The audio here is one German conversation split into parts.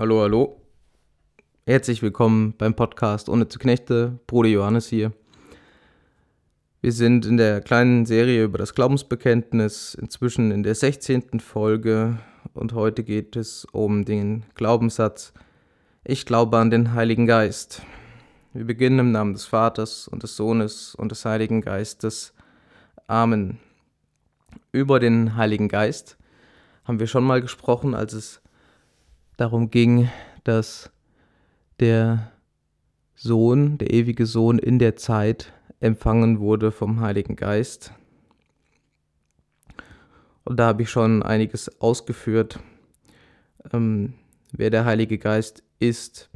Hallo, hallo. Herzlich willkommen beim Podcast Ohne zu Knechte. Bruder Johannes hier. Wir sind in der kleinen Serie über das Glaubensbekenntnis, inzwischen in der 16. Folge und heute geht es um den Glaubenssatz Ich glaube an den Heiligen Geist. Wir beginnen im Namen des Vaters und des Sohnes und des Heiligen Geistes. Amen. Über den Heiligen Geist haben wir schon mal gesprochen, als es darum ging, dass der Sohn, der ewige Sohn in der Zeit empfangen wurde vom Heiligen Geist. Und da habe ich schon einiges ausgeführt, ähm, wer der Heilige Geist ist.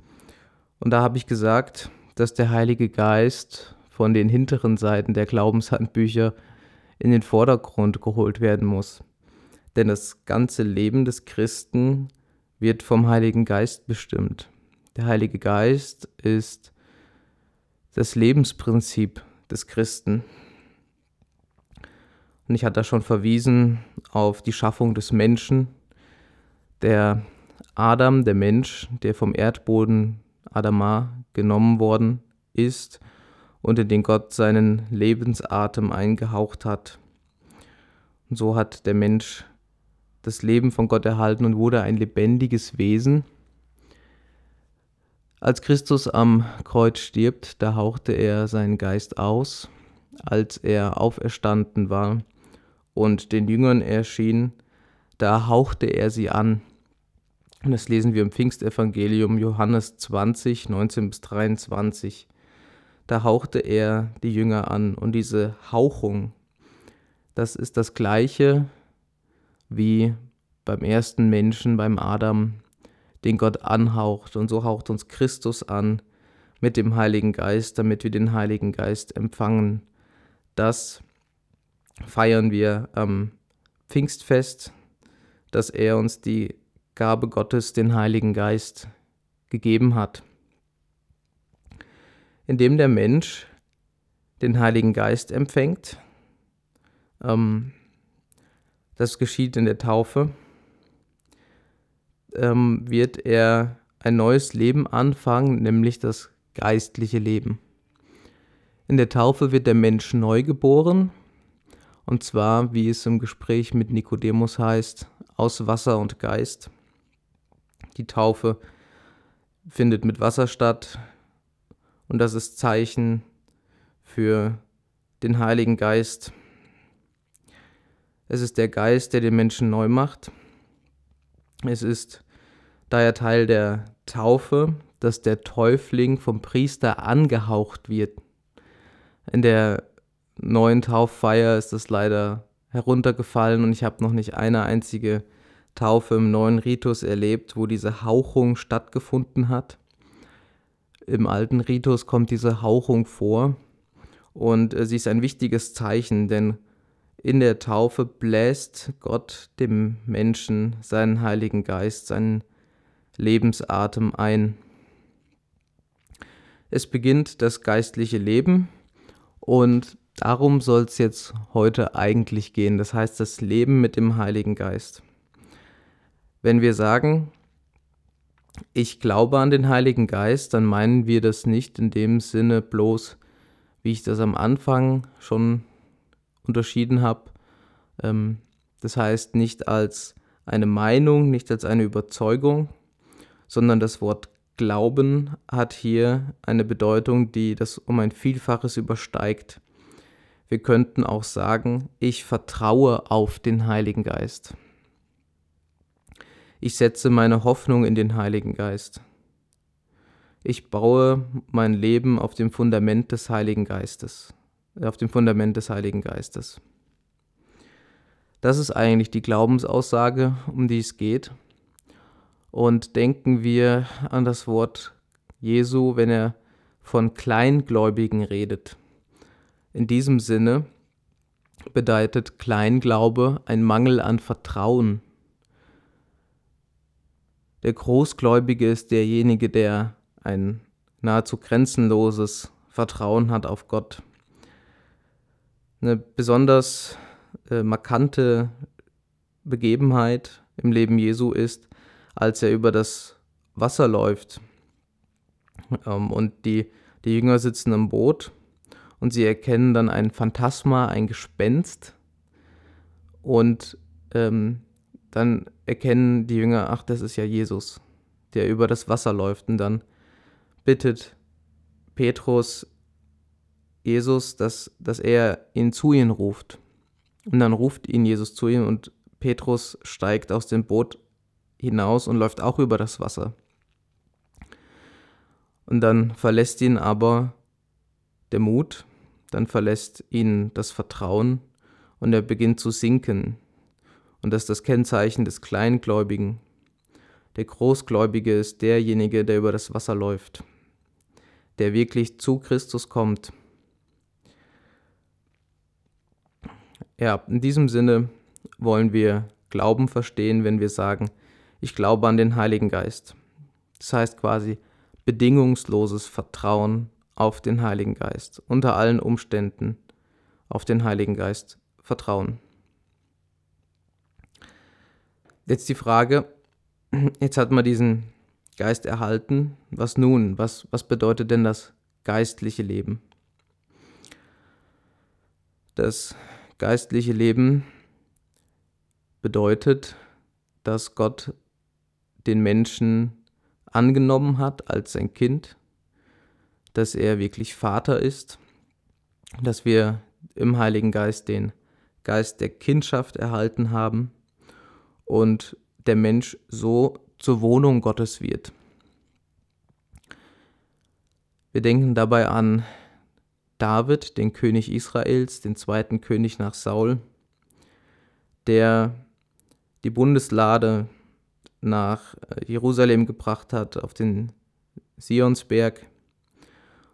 Und da habe ich gesagt, dass der Heilige Geist von den hinteren Seiten der Glaubenshandbücher in den Vordergrund geholt werden muss. Denn das ganze Leben des Christen wird vom Heiligen Geist bestimmt. Der Heilige Geist ist das Lebensprinzip des Christen. Und ich hatte da schon verwiesen auf die Schaffung des Menschen. Der Adam, der Mensch, der vom Erdboden Adama genommen worden ist und in den Gott seinen Lebensatem eingehaucht hat. Und so hat der Mensch das Leben von Gott erhalten und wurde ein lebendiges Wesen. Als Christus am Kreuz stirbt, da hauchte er seinen Geist aus, als er auferstanden war und den Jüngern erschien, da hauchte er sie an. Und das lesen wir im Pfingstevangelium Johannes 20, 19 bis 23. Da hauchte er die Jünger an und diese Hauchung, das ist das gleiche wie beim ersten Menschen, beim Adam, den Gott anhaucht. Und so haucht uns Christus an mit dem Heiligen Geist, damit wir den Heiligen Geist empfangen. Das feiern wir am Pfingstfest, dass er uns die Gabe Gottes, den Heiligen Geist, gegeben hat. Indem der Mensch den Heiligen Geist empfängt, ähm, das geschieht in der Taufe, ähm, wird er ein neues Leben anfangen, nämlich das geistliche Leben. In der Taufe wird der Mensch neu geboren, und zwar, wie es im Gespräch mit Nikodemus heißt, aus Wasser und Geist. Die Taufe findet mit Wasser statt, und das ist Zeichen für den Heiligen Geist. Es ist der Geist, der den Menschen neu macht. Es ist daher Teil der Taufe, dass der Täufling vom Priester angehaucht wird. In der neuen Tauffeier ist das leider heruntergefallen und ich habe noch nicht eine einzige Taufe im neuen Ritus erlebt, wo diese Hauchung stattgefunden hat. Im alten Ritus kommt diese Hauchung vor und äh, sie ist ein wichtiges Zeichen, denn in der Taufe bläst Gott dem Menschen seinen Heiligen Geist, seinen Lebensatem ein. Es beginnt das geistliche Leben und darum soll es jetzt heute eigentlich gehen. Das heißt das Leben mit dem Heiligen Geist. Wenn wir sagen, ich glaube an den Heiligen Geist, dann meinen wir das nicht in dem Sinne bloß, wie ich das am Anfang schon unterschieden habe. Ähm, das heißt nicht als eine Meinung, nicht als eine Überzeugung, sondern das Wort Glauben hat hier eine Bedeutung, die das um ein Vielfaches übersteigt. Wir könnten auch sagen, ich vertraue auf den Heiligen Geist. Ich setze meine Hoffnung in den Heiligen Geist. Ich baue mein Leben auf dem Fundament des Heiligen Geistes auf dem Fundament des Heiligen Geistes. Das ist eigentlich die Glaubensaussage, um die es geht. Und denken wir an das Wort Jesu, wenn er von Kleingläubigen redet. In diesem Sinne bedeutet Kleinglaube ein Mangel an Vertrauen. Der Großgläubige ist derjenige, der ein nahezu grenzenloses Vertrauen hat auf Gott eine besonders äh, markante Begebenheit im Leben Jesu ist, als er über das Wasser läuft. Ähm, und die, die Jünger sitzen im Boot und sie erkennen dann ein Phantasma, ein Gespenst. Und ähm, dann erkennen die Jünger, ach, das ist ja Jesus, der über das Wasser läuft. Und dann bittet Petrus Jesus, dass, dass er ihn zu ihnen ruft. Und dann ruft ihn Jesus zu ihm und Petrus steigt aus dem Boot hinaus und läuft auch über das Wasser. Und dann verlässt ihn aber der Mut, dann verlässt ihn das Vertrauen und er beginnt zu sinken. Und das ist das Kennzeichen des Kleingläubigen. Der Großgläubige ist derjenige, der über das Wasser läuft, der wirklich zu Christus kommt. Ja, in diesem Sinne wollen wir Glauben verstehen, wenn wir sagen, ich glaube an den Heiligen Geist. Das heißt quasi bedingungsloses Vertrauen auf den Heiligen Geist, unter allen Umständen auf den Heiligen Geist vertrauen. Jetzt die Frage, jetzt hat man diesen Geist erhalten, was nun? Was, was bedeutet denn das geistliche Leben? Das geistliche Leben bedeutet, dass Gott den Menschen angenommen hat als sein Kind, dass er wirklich Vater ist, dass wir im Heiligen Geist den Geist der Kindschaft erhalten haben und der Mensch so zur Wohnung Gottes wird. Wir denken dabei an David, den König Israels, den zweiten König nach Saul, der die Bundeslade nach äh, Jerusalem gebracht hat, auf den Sionsberg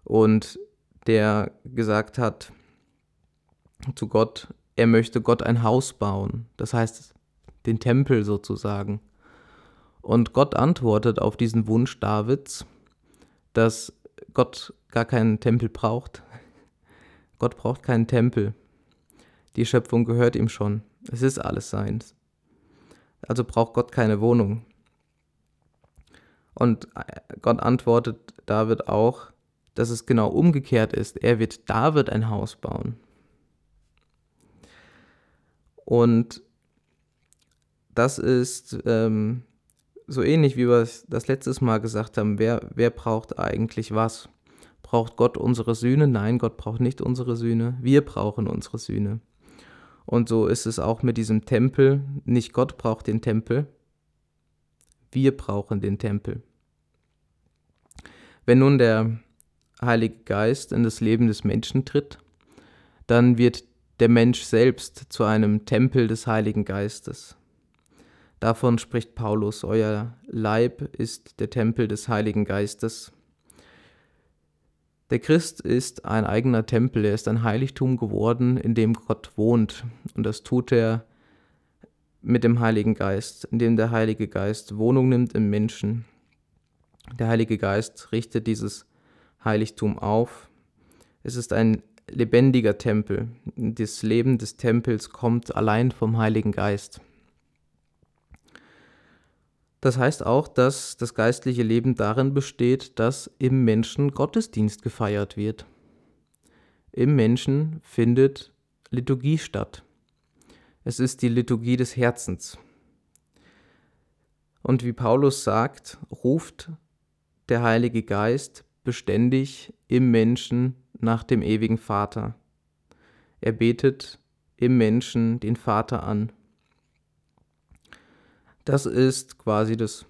und der gesagt hat zu Gott, er möchte Gott ein Haus bauen, das heißt den Tempel sozusagen. Und Gott antwortet auf diesen Wunsch Davids, dass Gott gar keinen Tempel braucht. Gott braucht keinen Tempel. Die Schöpfung gehört ihm schon. Es ist alles seins. Also braucht Gott keine Wohnung. Und Gott antwortet David auch, dass es genau umgekehrt ist. Er wird David ein Haus bauen. Und das ist ähm, so ähnlich, wie wir es das letztes Mal gesagt haben. Wer, wer braucht eigentlich was? Braucht Gott unsere Sühne? Nein, Gott braucht nicht unsere Sühne. Wir brauchen unsere Sühne. Und so ist es auch mit diesem Tempel. Nicht Gott braucht den Tempel. Wir brauchen den Tempel. Wenn nun der Heilige Geist in das Leben des Menschen tritt, dann wird der Mensch selbst zu einem Tempel des Heiligen Geistes. Davon spricht Paulus, euer Leib ist der Tempel des Heiligen Geistes, der Christ ist ein eigener Tempel, er ist ein Heiligtum geworden, in dem Gott wohnt. Und das tut er mit dem Heiligen Geist, indem der Heilige Geist Wohnung nimmt im Menschen. Der Heilige Geist richtet dieses Heiligtum auf. Es ist ein lebendiger Tempel. Das Leben des Tempels kommt allein vom Heiligen Geist. Das heißt auch, dass das geistliche Leben darin besteht, dass im Menschen Gottesdienst gefeiert wird. Im Menschen findet Liturgie statt. Es ist die Liturgie des Herzens. Und wie Paulus sagt, ruft der Heilige Geist beständig im Menschen nach dem ewigen Vater. Er betet im Menschen den Vater an. Das ist quasi das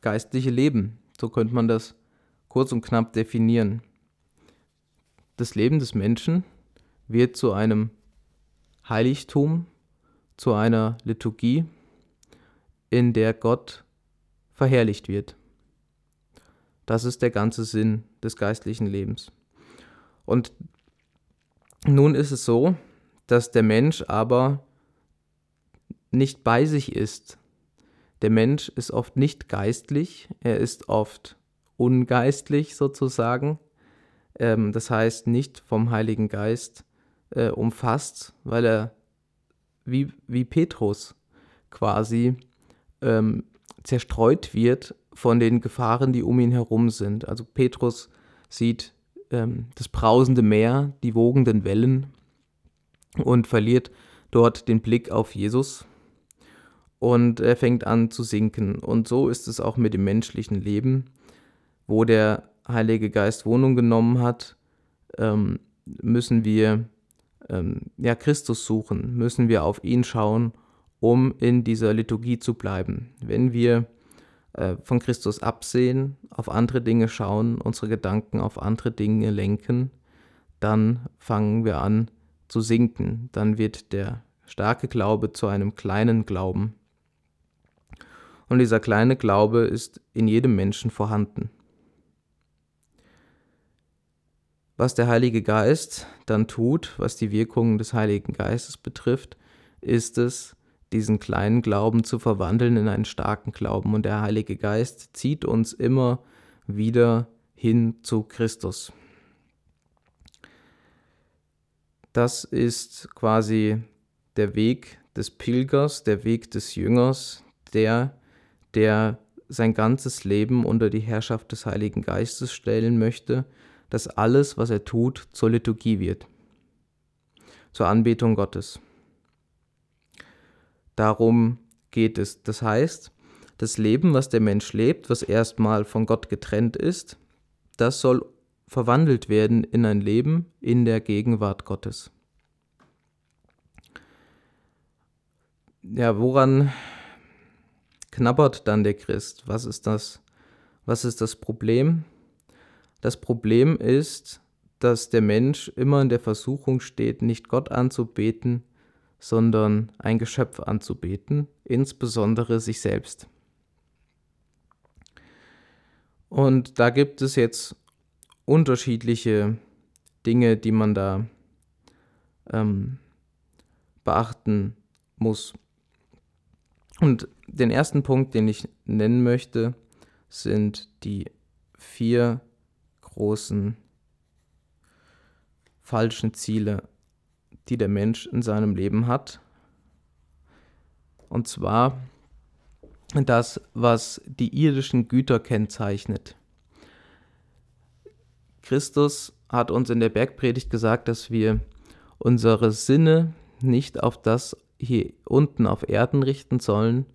geistliche Leben. So könnte man das kurz und knapp definieren. Das Leben des Menschen wird zu einem Heiligtum, zu einer Liturgie, in der Gott verherrlicht wird. Das ist der ganze Sinn des geistlichen Lebens. Und nun ist es so, dass der Mensch aber nicht bei sich ist, der Mensch ist oft nicht geistlich, er ist oft ungeistlich sozusagen. Ähm, das heißt nicht vom Heiligen Geist äh, umfasst, weil er wie, wie Petrus quasi ähm, zerstreut wird von den Gefahren, die um ihn herum sind. Also Petrus sieht ähm, das brausende Meer, die wogenden Wellen und verliert dort den Blick auf Jesus und er fängt an zu sinken. Und so ist es auch mit dem menschlichen Leben, wo der Heilige Geist Wohnung genommen hat, ähm, müssen wir ähm, ja, Christus suchen, müssen wir auf ihn schauen, um in dieser Liturgie zu bleiben. Wenn wir äh, von Christus absehen, auf andere Dinge schauen, unsere Gedanken auf andere Dinge lenken, dann fangen wir an zu sinken. Dann wird der starke Glaube zu einem kleinen Glauben. Und dieser kleine Glaube ist in jedem Menschen vorhanden. Was der Heilige Geist dann tut, was die Wirkungen des Heiligen Geistes betrifft, ist es, diesen kleinen Glauben zu verwandeln in einen starken Glauben. Und der Heilige Geist zieht uns immer wieder hin zu Christus. Das ist quasi der Weg des Pilgers, der Weg des Jüngers, der, der sein ganzes Leben unter die Herrschaft des Heiligen Geistes stellen möchte, dass alles, was er tut, zur Liturgie wird, zur Anbetung Gottes. Darum geht es. Das heißt, das Leben, was der Mensch lebt, was erstmal von Gott getrennt ist, das soll verwandelt werden in ein Leben in der Gegenwart Gottes. Ja, woran knabbert dann der Christ? Was ist das? Was ist das Problem? Das Problem ist, dass der Mensch immer in der Versuchung steht, nicht Gott anzubeten, sondern ein Geschöpf anzubeten, insbesondere sich selbst. Und da gibt es jetzt unterschiedliche Dinge, die man da ähm, beachten muss. Und den ersten Punkt, den ich nennen möchte, sind die vier großen falschen Ziele, die der Mensch in seinem Leben hat. Und zwar das, was die irdischen Güter kennzeichnet. Christus hat uns in der Bergpredigt gesagt, dass wir unsere Sinne nicht auf das hier unten auf Erden richten sollen,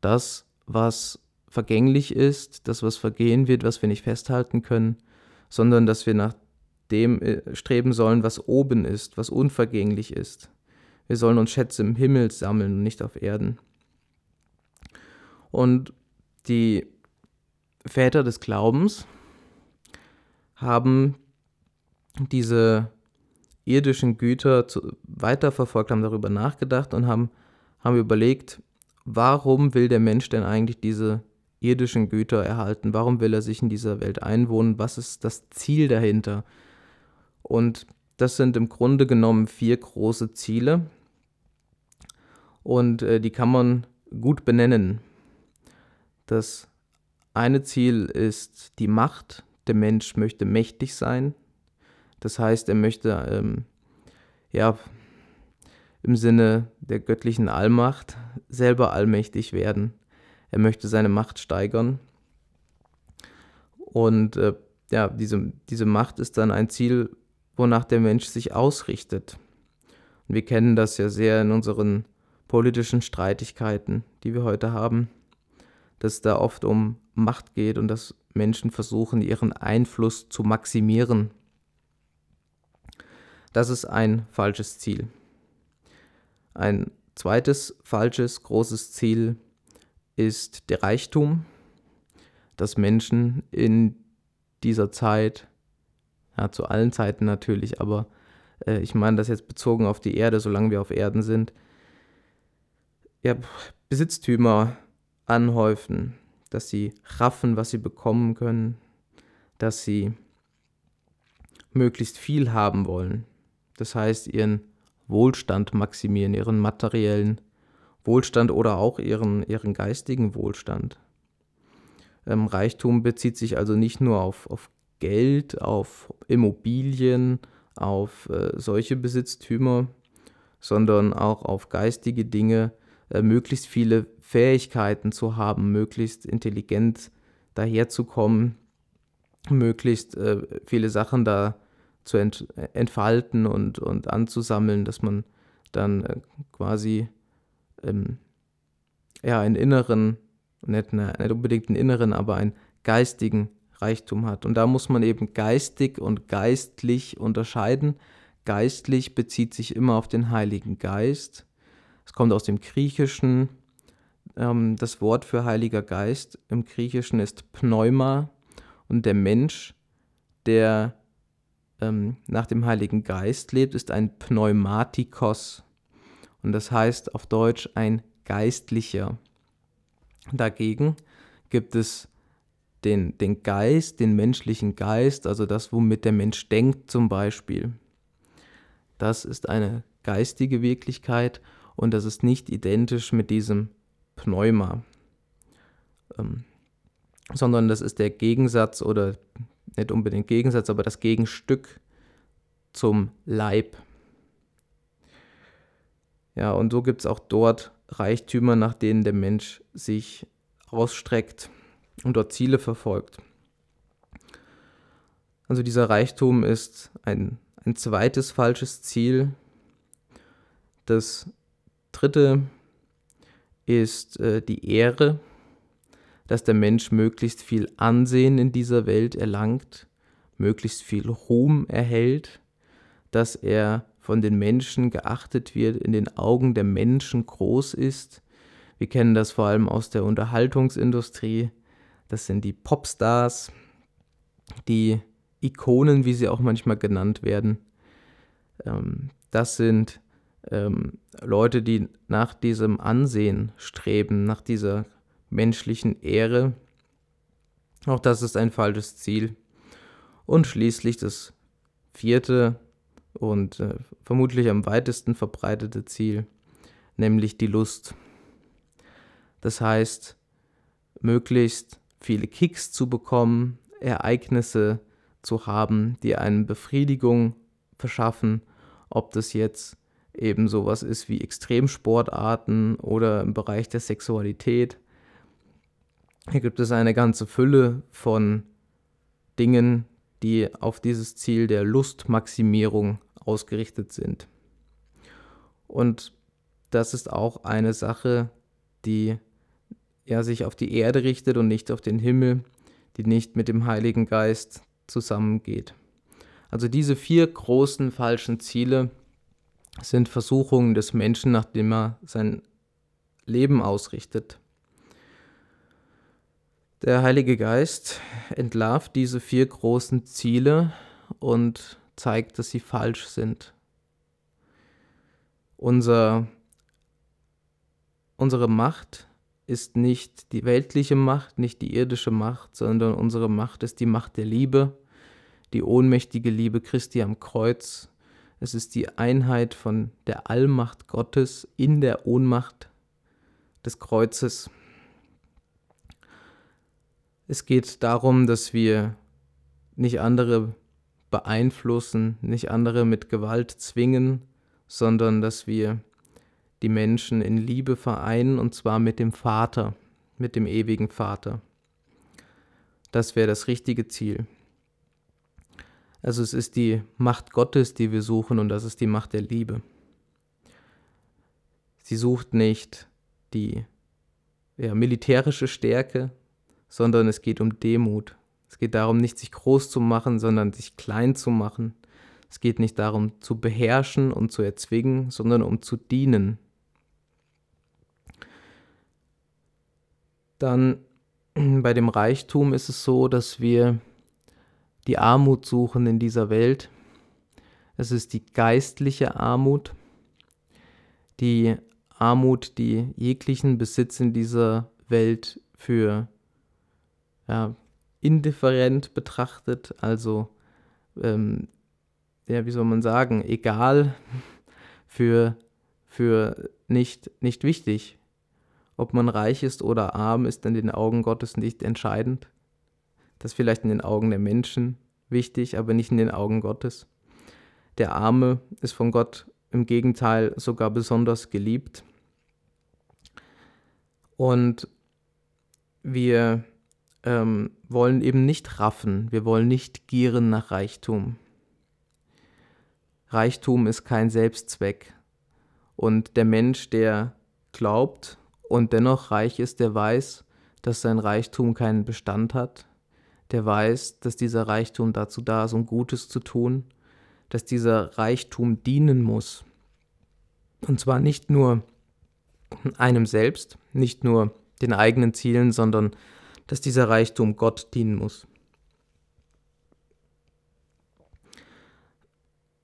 das, was vergänglich ist, das, was vergehen wird, was wir nicht festhalten können, sondern dass wir nach dem äh, streben sollen, was oben ist, was unvergänglich ist. Wir sollen uns Schätze im Himmel sammeln und nicht auf Erden. Und die Väter des Glaubens haben diese irdischen Güter zu, weiterverfolgt, haben darüber nachgedacht und haben, haben überlegt, warum will der Mensch denn eigentlich diese irdischen Güter erhalten? Warum will er sich in dieser Welt einwohnen? Was ist das Ziel dahinter? Und das sind im Grunde genommen vier große Ziele und äh, die kann man gut benennen. Das eine Ziel ist die Macht. Der Mensch möchte mächtig sein. Das heißt, er möchte ähm, ja im Sinne der göttlichen Allmacht selber allmächtig werden. Er möchte seine Macht steigern. Und äh, ja, diese, diese Macht ist dann ein Ziel, wonach der Mensch sich ausrichtet. Und wir kennen das ja sehr in unseren politischen Streitigkeiten, die wir heute haben, dass da oft um Macht geht und dass Menschen versuchen, ihren Einfluss zu maximieren. Das ist ein falsches Ziel. Ein zweites falsches großes Ziel ist der Reichtum, dass Menschen in dieser Zeit, ja, zu allen Zeiten natürlich, aber äh, ich meine das jetzt bezogen auf die Erde, solange wir auf Erden sind, ja, Besitztümer anhäufen, dass sie raffen, was sie bekommen können, dass sie möglichst viel haben wollen. Das heißt, ihren Wohlstand maximieren, ihren materiellen Wohlstand oder auch ihren, ihren geistigen Wohlstand. Ähm, Reichtum bezieht sich also nicht nur auf, auf Geld, auf Immobilien, auf äh, solche Besitztümer, sondern auch auf geistige Dinge, äh, möglichst viele Fähigkeiten zu haben, möglichst intelligent daherzukommen, möglichst äh, viele Sachen da zu ent entfalten und, und anzusammeln, dass man dann äh, quasi ähm, ja, einen inneren, nicht, nicht unbedingt einen inneren, aber einen geistigen Reichtum hat. Und da muss man eben geistig und geistlich unterscheiden. Geistlich bezieht sich immer auf den Heiligen Geist. Es kommt aus dem Griechischen. Ähm, das Wort für Heiliger Geist im Griechischen ist Pneuma. Und der Mensch, der ähm, nach dem Heiligen Geist lebt, ist ein Pneumatikos. Und das heißt auf Deutsch ein Geistlicher. Dagegen gibt es den, den Geist, den menschlichen Geist, also das, womit der Mensch denkt zum Beispiel. Das ist eine geistige Wirklichkeit und das ist nicht identisch mit diesem Pneuma, ähm, sondern das ist der Gegensatz oder nicht unbedingt Gegensatz, aber das Gegenstück zum Leib. Ja, und so gibt es auch dort Reichtümer, nach denen der Mensch sich ausstreckt und dort Ziele verfolgt. Also dieser Reichtum ist ein, ein zweites falsches Ziel. Das dritte ist äh, die Ehre, dass der Mensch möglichst viel Ansehen in dieser Welt erlangt, möglichst viel Ruhm erhält, dass er von den Menschen geachtet wird, in den Augen der Menschen groß ist. Wir kennen das vor allem aus der Unterhaltungsindustrie. Das sind die Popstars, die Ikonen, wie sie auch manchmal genannt werden. Ähm, das sind ähm, Leute, die nach diesem Ansehen streben, nach dieser menschlichen Ehre. Auch das ist ein falsches Ziel. Und schließlich das vierte und äh, vermutlich am weitesten verbreitete Ziel, nämlich die Lust. Das heißt, möglichst viele Kicks zu bekommen, Ereignisse zu haben, die einem Befriedigung verschaffen, ob das jetzt eben sowas ist wie Extremsportarten oder im Bereich der Sexualität. Hier gibt es eine ganze Fülle von Dingen, die auf dieses Ziel der Lustmaximierung ausgerichtet sind. Und das ist auch eine Sache, die ja sich auf die Erde richtet und nicht auf den Himmel, die nicht mit dem Heiligen Geist zusammengeht. Also diese vier großen falschen Ziele sind Versuchungen des Menschen, nachdem er sein Leben ausrichtet. Der Heilige Geist entlarvt diese vier großen Ziele und zeigt, dass sie falsch sind. Unser, unsere Macht ist nicht die weltliche Macht, nicht die irdische Macht, sondern unsere Macht ist die Macht der Liebe, die ohnmächtige Liebe Christi am Kreuz. Es ist die Einheit von der Allmacht Gottes in der Ohnmacht des Kreuzes. Es geht darum, dass wir nicht andere beeinflussen, nicht andere mit Gewalt zwingen, sondern dass wir die Menschen in Liebe vereinen und zwar mit dem Vater, mit dem ewigen Vater. Das wäre das richtige Ziel. Also es ist die Macht Gottes, die wir suchen und das ist die Macht der Liebe. Sie sucht nicht die ja, militärische Stärke, sondern es geht um Demut. Es geht darum, nicht sich groß zu machen, sondern sich klein zu machen. Es geht nicht darum, zu beherrschen und zu erzwingen, sondern um zu dienen. Dann bei dem Reichtum ist es so, dass wir die Armut suchen in dieser Welt. Es ist die geistliche Armut, die Armut, die jeglichen Besitz in dieser Welt für ja, indifferent betrachtet, also ähm, ja, wie soll man sagen, egal für, für nicht, nicht wichtig. Ob man reich ist oder arm, ist in den Augen Gottes nicht entscheidend. Das ist vielleicht in den Augen der Menschen wichtig, aber nicht in den Augen Gottes. Der Arme ist von Gott im Gegenteil sogar besonders geliebt. Und wir ähm, wollen eben nicht raffen, wir wollen nicht gieren nach Reichtum. Reichtum ist kein Selbstzweck. Und der Mensch, der glaubt und dennoch reich ist, der weiß, dass sein Reichtum keinen Bestand hat, der weiß, dass dieser Reichtum dazu da ist, um Gutes zu tun, dass dieser Reichtum dienen muss. Und zwar nicht nur einem selbst, nicht nur den eigenen Zielen, sondern dass dieser Reichtum Gott dienen muss.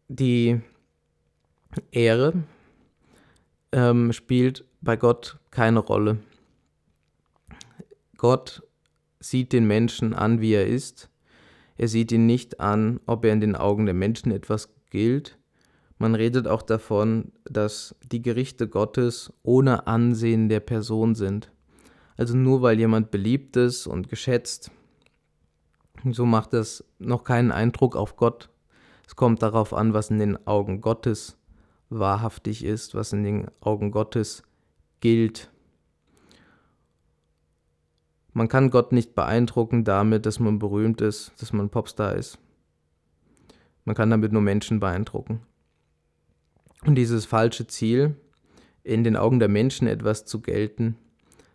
Die Ehre ähm, spielt bei Gott keine Rolle. Gott sieht den Menschen an, wie er ist. Er sieht ihn nicht an, ob er in den Augen der Menschen etwas gilt. Man redet auch davon, dass die Gerichte Gottes ohne Ansehen der Person sind. Also nur weil jemand beliebt ist und geschätzt, so macht das noch keinen Eindruck auf Gott. Es kommt darauf an, was in den Augen Gottes wahrhaftig ist, was in den Augen Gottes gilt. Man kann Gott nicht beeindrucken damit, dass man berühmt ist, dass man Popstar ist. Man kann damit nur Menschen beeindrucken. Und dieses falsche Ziel, in den Augen der Menschen etwas zu gelten,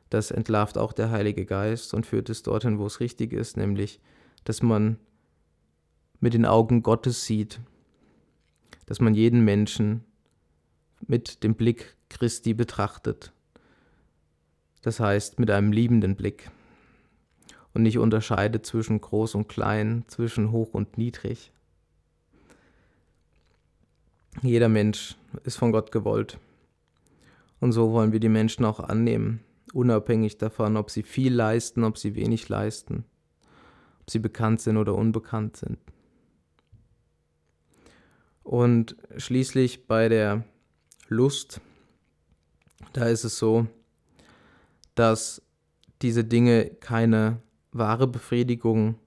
das entlarvt auch der Heilige Geist und führt es dorthin, wo es richtig ist, nämlich, dass man mit den Augen Gottes sieht, dass man jeden Menschen mit dem Blick Christi betrachtet. Das heißt, mit einem liebenden Blick und nicht unterscheidet zwischen groß und klein, zwischen hoch und niedrig. Jeder Mensch ist von Gott gewollt. Und so wollen wir die Menschen auch annehmen, unabhängig davon, ob sie viel leisten, ob sie wenig leisten, ob sie bekannt sind oder unbekannt sind. Und schließlich bei der Lust, da ist es so, dass diese Dinge keine wahre Befriedigung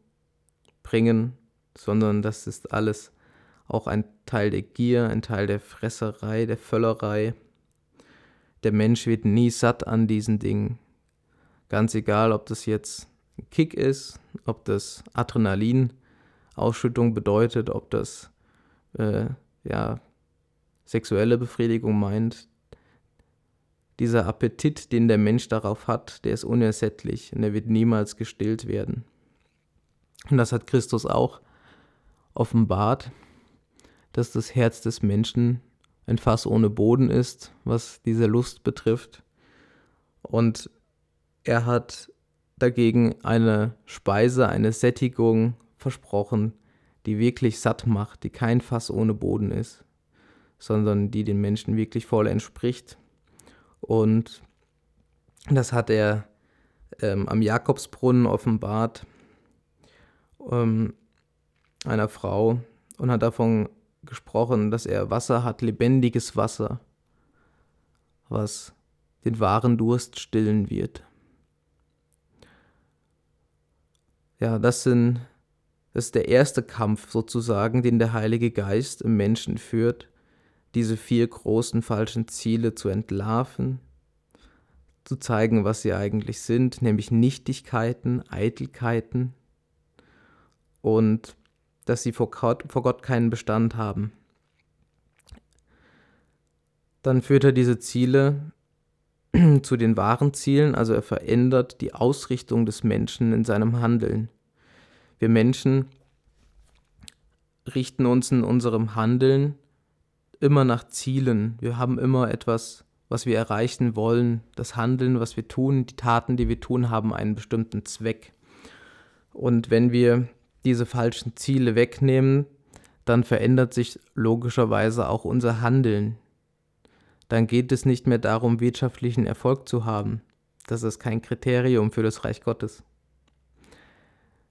bringen, sondern das ist alles auch ein Teil der Gier, ein Teil der Fresserei, der Völlerei. Der Mensch wird nie satt an diesen Dingen. Ganz egal, ob das jetzt ein Kick ist, ob das Adrenalin-Ausschüttung bedeutet, ob das äh, ja, sexuelle Befriedigung meint. Dieser Appetit, den der Mensch darauf hat, der ist unersättlich und er wird niemals gestillt werden. Und das hat Christus auch offenbart, dass das Herz des Menschen ein Fass ohne Boden ist, was diese Lust betrifft. Und er hat dagegen eine Speise, eine Sättigung versprochen, die wirklich satt macht, die kein Fass ohne Boden ist, sondern die den Menschen wirklich voll entspricht. Und das hat er ähm, am Jakobsbrunnen offenbart ähm, einer Frau und hat davon gesprochen, dass er Wasser hat, lebendiges Wasser, was den wahren Durst stillen wird. Ja, das sind das ist der erste Kampf sozusagen, den der Heilige Geist im Menschen führt, diese vier großen falschen Ziele zu entlarven, zu zeigen, was sie eigentlich sind, nämlich Nichtigkeiten, Eitelkeiten und dass sie vor Gott, vor Gott keinen Bestand haben. Dann führt er diese Ziele zu den wahren Zielen, also er verändert die Ausrichtung des Menschen in seinem Handeln. Wir Menschen richten uns in unserem Handeln immer nach Zielen. Wir haben immer etwas, was wir erreichen wollen. Das Handeln, was wir tun, die Taten, die wir tun, haben einen bestimmten Zweck. Und wenn wir diese falschen Ziele wegnehmen, dann verändert sich logischerweise auch unser Handeln. Dann geht es nicht mehr darum, wirtschaftlichen Erfolg zu haben. Das ist kein Kriterium für das Reich Gottes.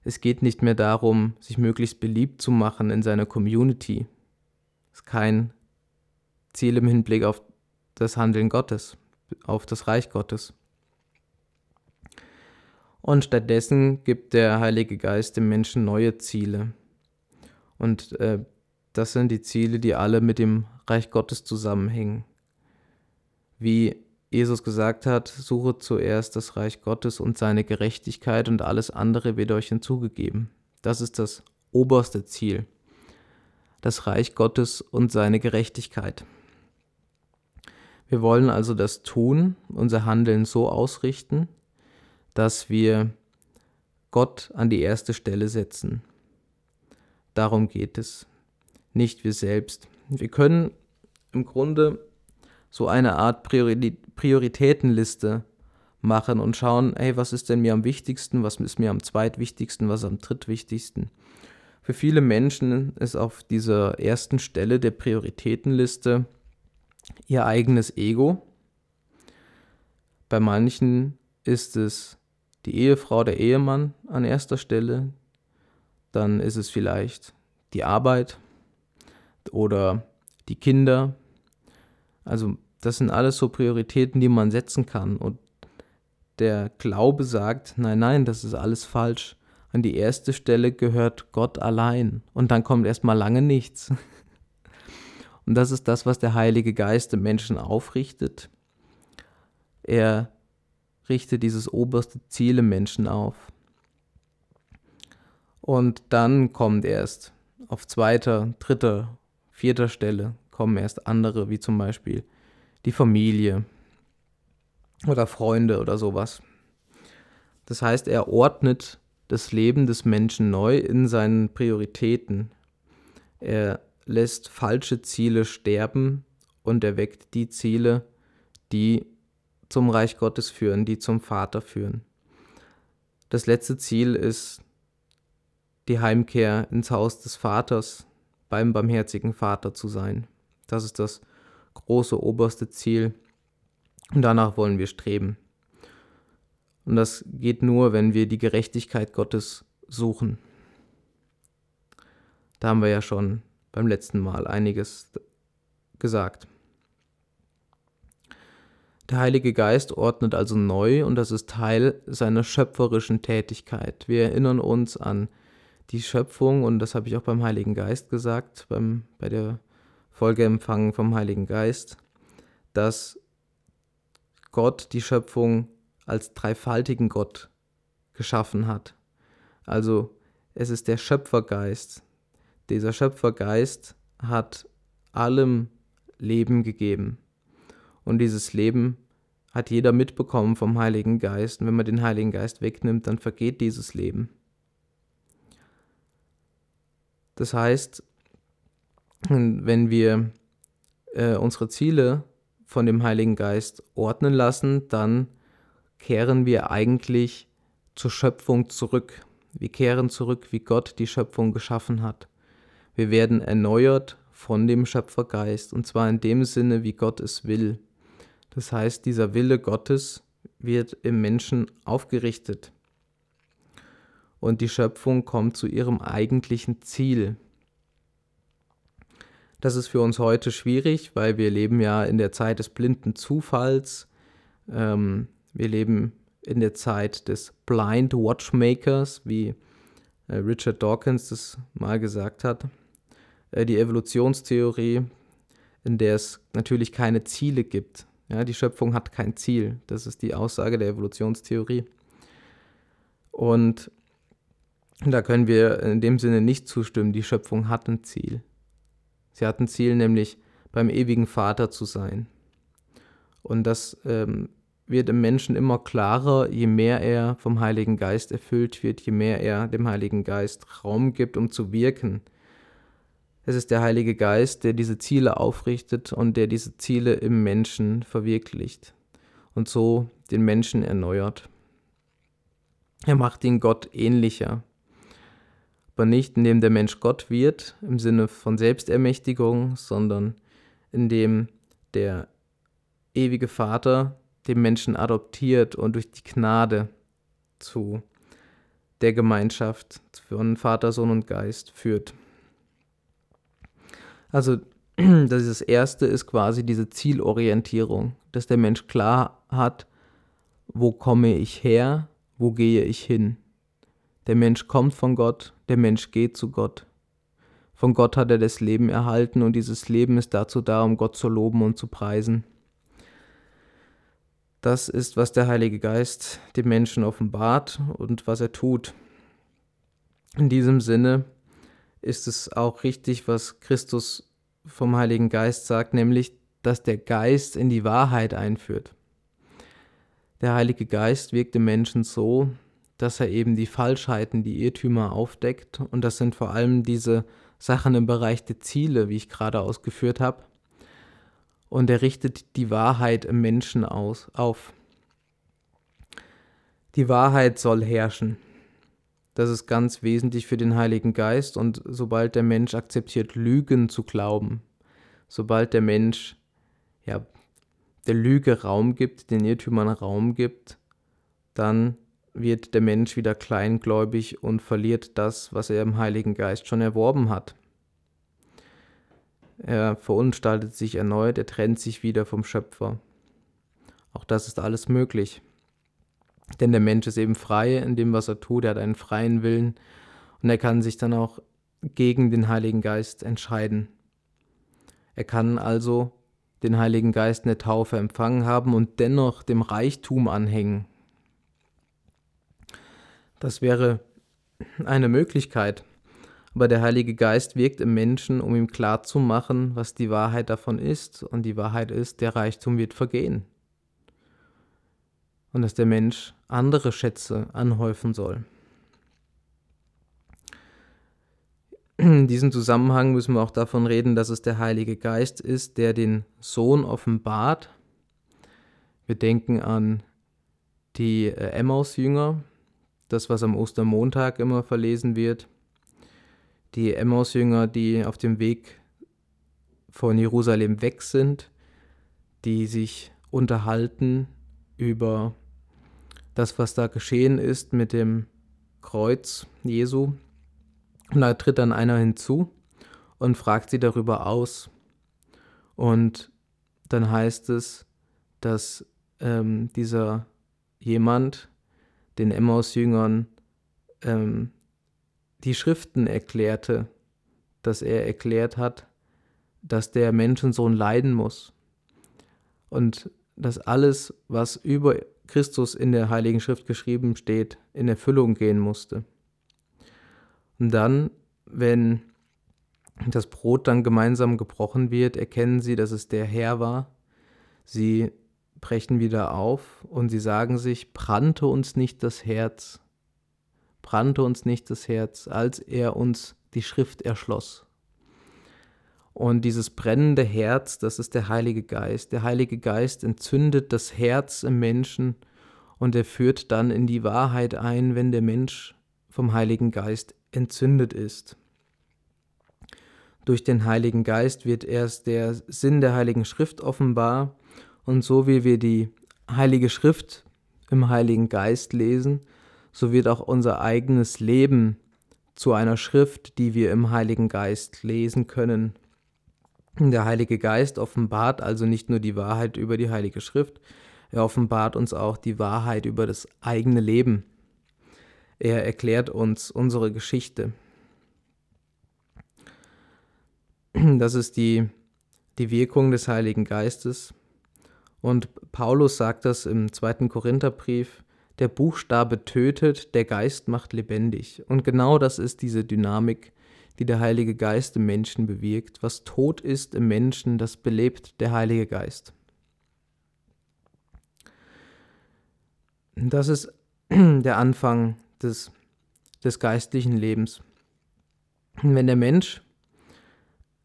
Es geht nicht mehr darum, sich möglichst beliebt zu machen in seiner Community. Das ist kein Ziel im Hinblick auf das Handeln Gottes, auf das Reich Gottes. Und stattdessen gibt der Heilige Geist dem Menschen neue Ziele. Und äh, das sind die Ziele, die alle mit dem Reich Gottes zusammenhängen. Wie Jesus gesagt hat, suche zuerst das Reich Gottes und seine Gerechtigkeit und alles andere wird euch hinzugegeben. Das ist das oberste Ziel. Das Reich Gottes und seine Gerechtigkeit. Wir wollen also das Tun, unser Handeln so ausrichten, dass wir Gott an die erste Stelle setzen. Darum geht es, nicht wir selbst. Wir können im Grunde so eine Art Prioritätenliste machen und schauen, hey, was ist denn mir am wichtigsten, was ist mir am zweitwichtigsten, was am drittwichtigsten. Für viele Menschen ist auf dieser ersten Stelle der Prioritätenliste ihr eigenes Ego. Bei manchen ist es die Ehefrau, der Ehemann an erster Stelle. Dann ist es vielleicht die Arbeit oder die Kinder. Also das sind alles so Prioritäten, die man setzen kann. Und der Glaube sagt, nein, nein, das ist alles falsch. An die erste Stelle gehört Gott allein. Und dann kommt erstmal lange nichts. Und das ist das, was der Heilige Geist im Menschen aufrichtet. Er richtet dieses oberste Ziel im Menschen auf. Und dann kommt erst auf zweiter, dritter, vierter Stelle kommen erst andere, wie zum Beispiel die Familie oder Freunde oder sowas. Das heißt, er ordnet das Leben des Menschen neu in seinen Prioritäten. Er lässt falsche Ziele sterben und erweckt die Ziele, die zum Reich Gottes führen, die zum Vater führen. Das letzte Ziel ist die Heimkehr ins Haus des Vaters, beim barmherzigen Vater zu sein. Das ist das große oberste Ziel und danach wollen wir streben. Und das geht nur, wenn wir die Gerechtigkeit Gottes suchen. Da haben wir ja schon beim letzten Mal einiges gesagt. Der Heilige Geist ordnet also neu und das ist Teil seiner schöpferischen Tätigkeit. Wir erinnern uns an die Schöpfung und das habe ich auch beim Heiligen Geist gesagt, beim, bei der Folge empfangen vom Heiligen Geist, dass Gott die Schöpfung als dreifaltigen Gott geschaffen hat. Also es ist der Schöpfergeist, dieser Schöpfergeist hat allem Leben gegeben. Und dieses Leben hat jeder mitbekommen vom Heiligen Geist. Und wenn man den Heiligen Geist wegnimmt, dann vergeht dieses Leben. Das heißt, wenn wir äh, unsere Ziele von dem Heiligen Geist ordnen lassen, dann kehren wir eigentlich zur Schöpfung zurück. Wir kehren zurück, wie Gott die Schöpfung geschaffen hat. Wir werden erneuert von dem Schöpfergeist und zwar in dem Sinne, wie Gott es will. Das heißt, dieser Wille Gottes wird im Menschen aufgerichtet und die Schöpfung kommt zu ihrem eigentlichen Ziel. Das ist für uns heute schwierig, weil wir leben ja in der Zeit des blinden Zufalls. Ähm, wir leben in der Zeit des Blind Watchmakers, wie äh, Richard Dawkins das mal gesagt hat. Äh, die Evolutionstheorie, in der es natürlich keine Ziele gibt. Ja, die Schöpfung hat kein Ziel. Das ist die Aussage der Evolutionstheorie. Und da können wir in dem Sinne nicht zustimmen. Die Schöpfung hat ein Ziel. Sie hat ein Ziel, nämlich beim ewigen Vater zu sein. Und das ähm, wird im Menschen immer klarer, je mehr er vom Heiligen Geist erfüllt wird, je mehr er dem Heiligen Geist Raum gibt, um zu wirken. Es ist der Heilige Geist, der diese Ziele aufrichtet und der diese Ziele im Menschen verwirklicht und so den Menschen erneuert. Er macht ihn Gott ähnlicher, aber nicht indem der Mensch Gott wird im Sinne von Selbstermächtigung, sondern indem der ewige Vater den Menschen adoptiert und durch die Gnade zu der Gemeinschaft von Vater, Sohn und Geist führt. Also das erste ist quasi diese Zielorientierung, dass der Mensch klar hat, wo komme ich her, wo gehe ich hin. Der Mensch kommt von Gott, der Mensch geht zu Gott. Von Gott hat er das Leben erhalten und dieses Leben ist dazu da, um Gott zu loben und zu preisen. Das ist, was der Heilige Geist dem Menschen offenbart und was er tut. In diesem Sinne ist es auch richtig, was Christus vom Heiligen Geist sagt, nämlich, dass der Geist in die Wahrheit einführt. Der Heilige Geist wirkt im Menschen so, dass er eben die Falschheiten, die Irrtümer aufdeckt. Und das sind vor allem diese Sachen im Bereich der Ziele, wie ich gerade ausgeführt habe. Und er richtet die Wahrheit im Menschen aus, auf. Die Wahrheit soll herrschen. Das ist ganz wesentlich für den Heiligen Geist. Und sobald der Mensch akzeptiert, Lügen zu glauben, sobald der Mensch ja, der Lüge Raum gibt, den Irrtümern Raum gibt, dann wird der Mensch wieder kleingläubig und verliert das, was er im Heiligen Geist schon erworben hat. Er verunstaltet sich erneut, er trennt sich wieder vom Schöpfer. Auch das ist alles möglich. Denn der Mensch ist eben frei in dem, was er tut, er hat einen freien Willen und er kann sich dann auch gegen den Heiligen Geist entscheiden. Er kann also den Heiligen Geist in der Taufe empfangen haben und dennoch dem Reichtum anhängen. Das wäre eine Möglichkeit. Aber der Heilige Geist wirkt im Menschen, um ihm klarzumachen, was die Wahrheit davon ist. Und die Wahrheit ist, der Reichtum wird vergehen. Und dass der Mensch andere Schätze anhäufen soll. In diesem Zusammenhang müssen wir auch davon reden, dass es der Heilige Geist ist, der den Sohn offenbart. Wir denken an die äh, Emmaus-Jünger, das, was am Ostermontag immer verlesen wird. Die Emmaus-Jünger, die auf dem Weg von Jerusalem weg sind, die sich unterhalten über das, was da geschehen ist mit dem Kreuz Jesu und da tritt dann einer hinzu und fragt sie darüber aus. Und dann heißt es, dass ähm, dieser jemand den Emmaus-Jüngern ähm, die Schriften erklärte, dass er erklärt hat, dass der Menschensohn leiden muss und dass alles, was über Christus in der Heiligen Schrift geschrieben steht, in Erfüllung gehen musste. Und dann, wenn das Brot dann gemeinsam gebrochen wird, erkennen sie, dass es der Herr war. Sie brechen wieder auf und sie sagen sich, brannte uns nicht das Herz, brannte uns nicht das Herz, als er uns die Schrift erschloss. Und dieses brennende Herz, das ist der Heilige Geist. Der Heilige Geist entzündet das Herz im Menschen und er führt dann in die Wahrheit ein, wenn der Mensch vom Heiligen Geist entzündet ist. Durch den Heiligen Geist wird erst der Sinn der Heiligen Schrift offenbar und so wie wir die Heilige Schrift im Heiligen Geist lesen, so wird auch unser eigenes Leben zu einer Schrift, die wir im Heiligen Geist lesen können. Der Heilige Geist offenbart also nicht nur die Wahrheit über die Heilige Schrift, er offenbart uns auch die Wahrheit über das eigene Leben. Er erklärt uns unsere Geschichte. Das ist die, die Wirkung des Heiligen Geistes. Und Paulus sagt das im zweiten Korintherbrief, der Buchstabe tötet, der Geist macht lebendig. Und genau das ist diese Dynamik, die der Heilige Geist im Menschen bewirkt. Was tot ist im Menschen, das belebt der Heilige Geist. Das ist der Anfang des, des geistlichen Lebens. wenn der Mensch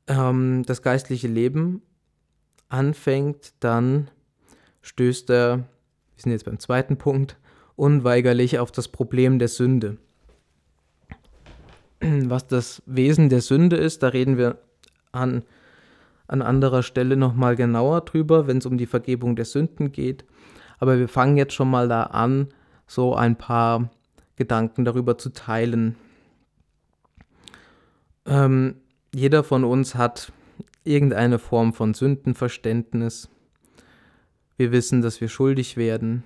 ähm, das geistliche Leben anfängt, dann stößt er, wir sind jetzt beim zweiten Punkt, unweigerlich auf das Problem der Sünde. Was das Wesen der Sünde ist, da reden wir an, an anderer Stelle nochmal genauer drüber, wenn es um die Vergebung der Sünden geht. Aber wir fangen jetzt schon mal da an, so ein paar Gedanken darüber zu teilen. Ähm, jeder von uns hat irgendeine Form von Sündenverständnis. Wir wissen, dass wir schuldig werden.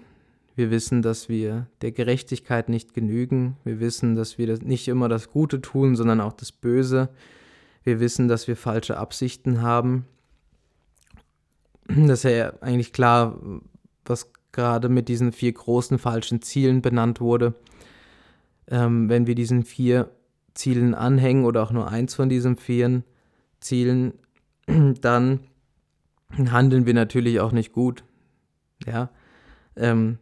Wir wissen, dass wir der Gerechtigkeit nicht genügen. Wir wissen, dass wir nicht immer das Gute tun, sondern auch das Böse. Wir wissen, dass wir falsche Absichten haben. Das ist ja eigentlich klar, was gerade mit diesen vier großen falschen Zielen benannt wurde. Ähm, wenn wir diesen vier Zielen anhängen oder auch nur eins von diesen vier Zielen, dann handeln wir natürlich auch nicht gut. Ja, ähm,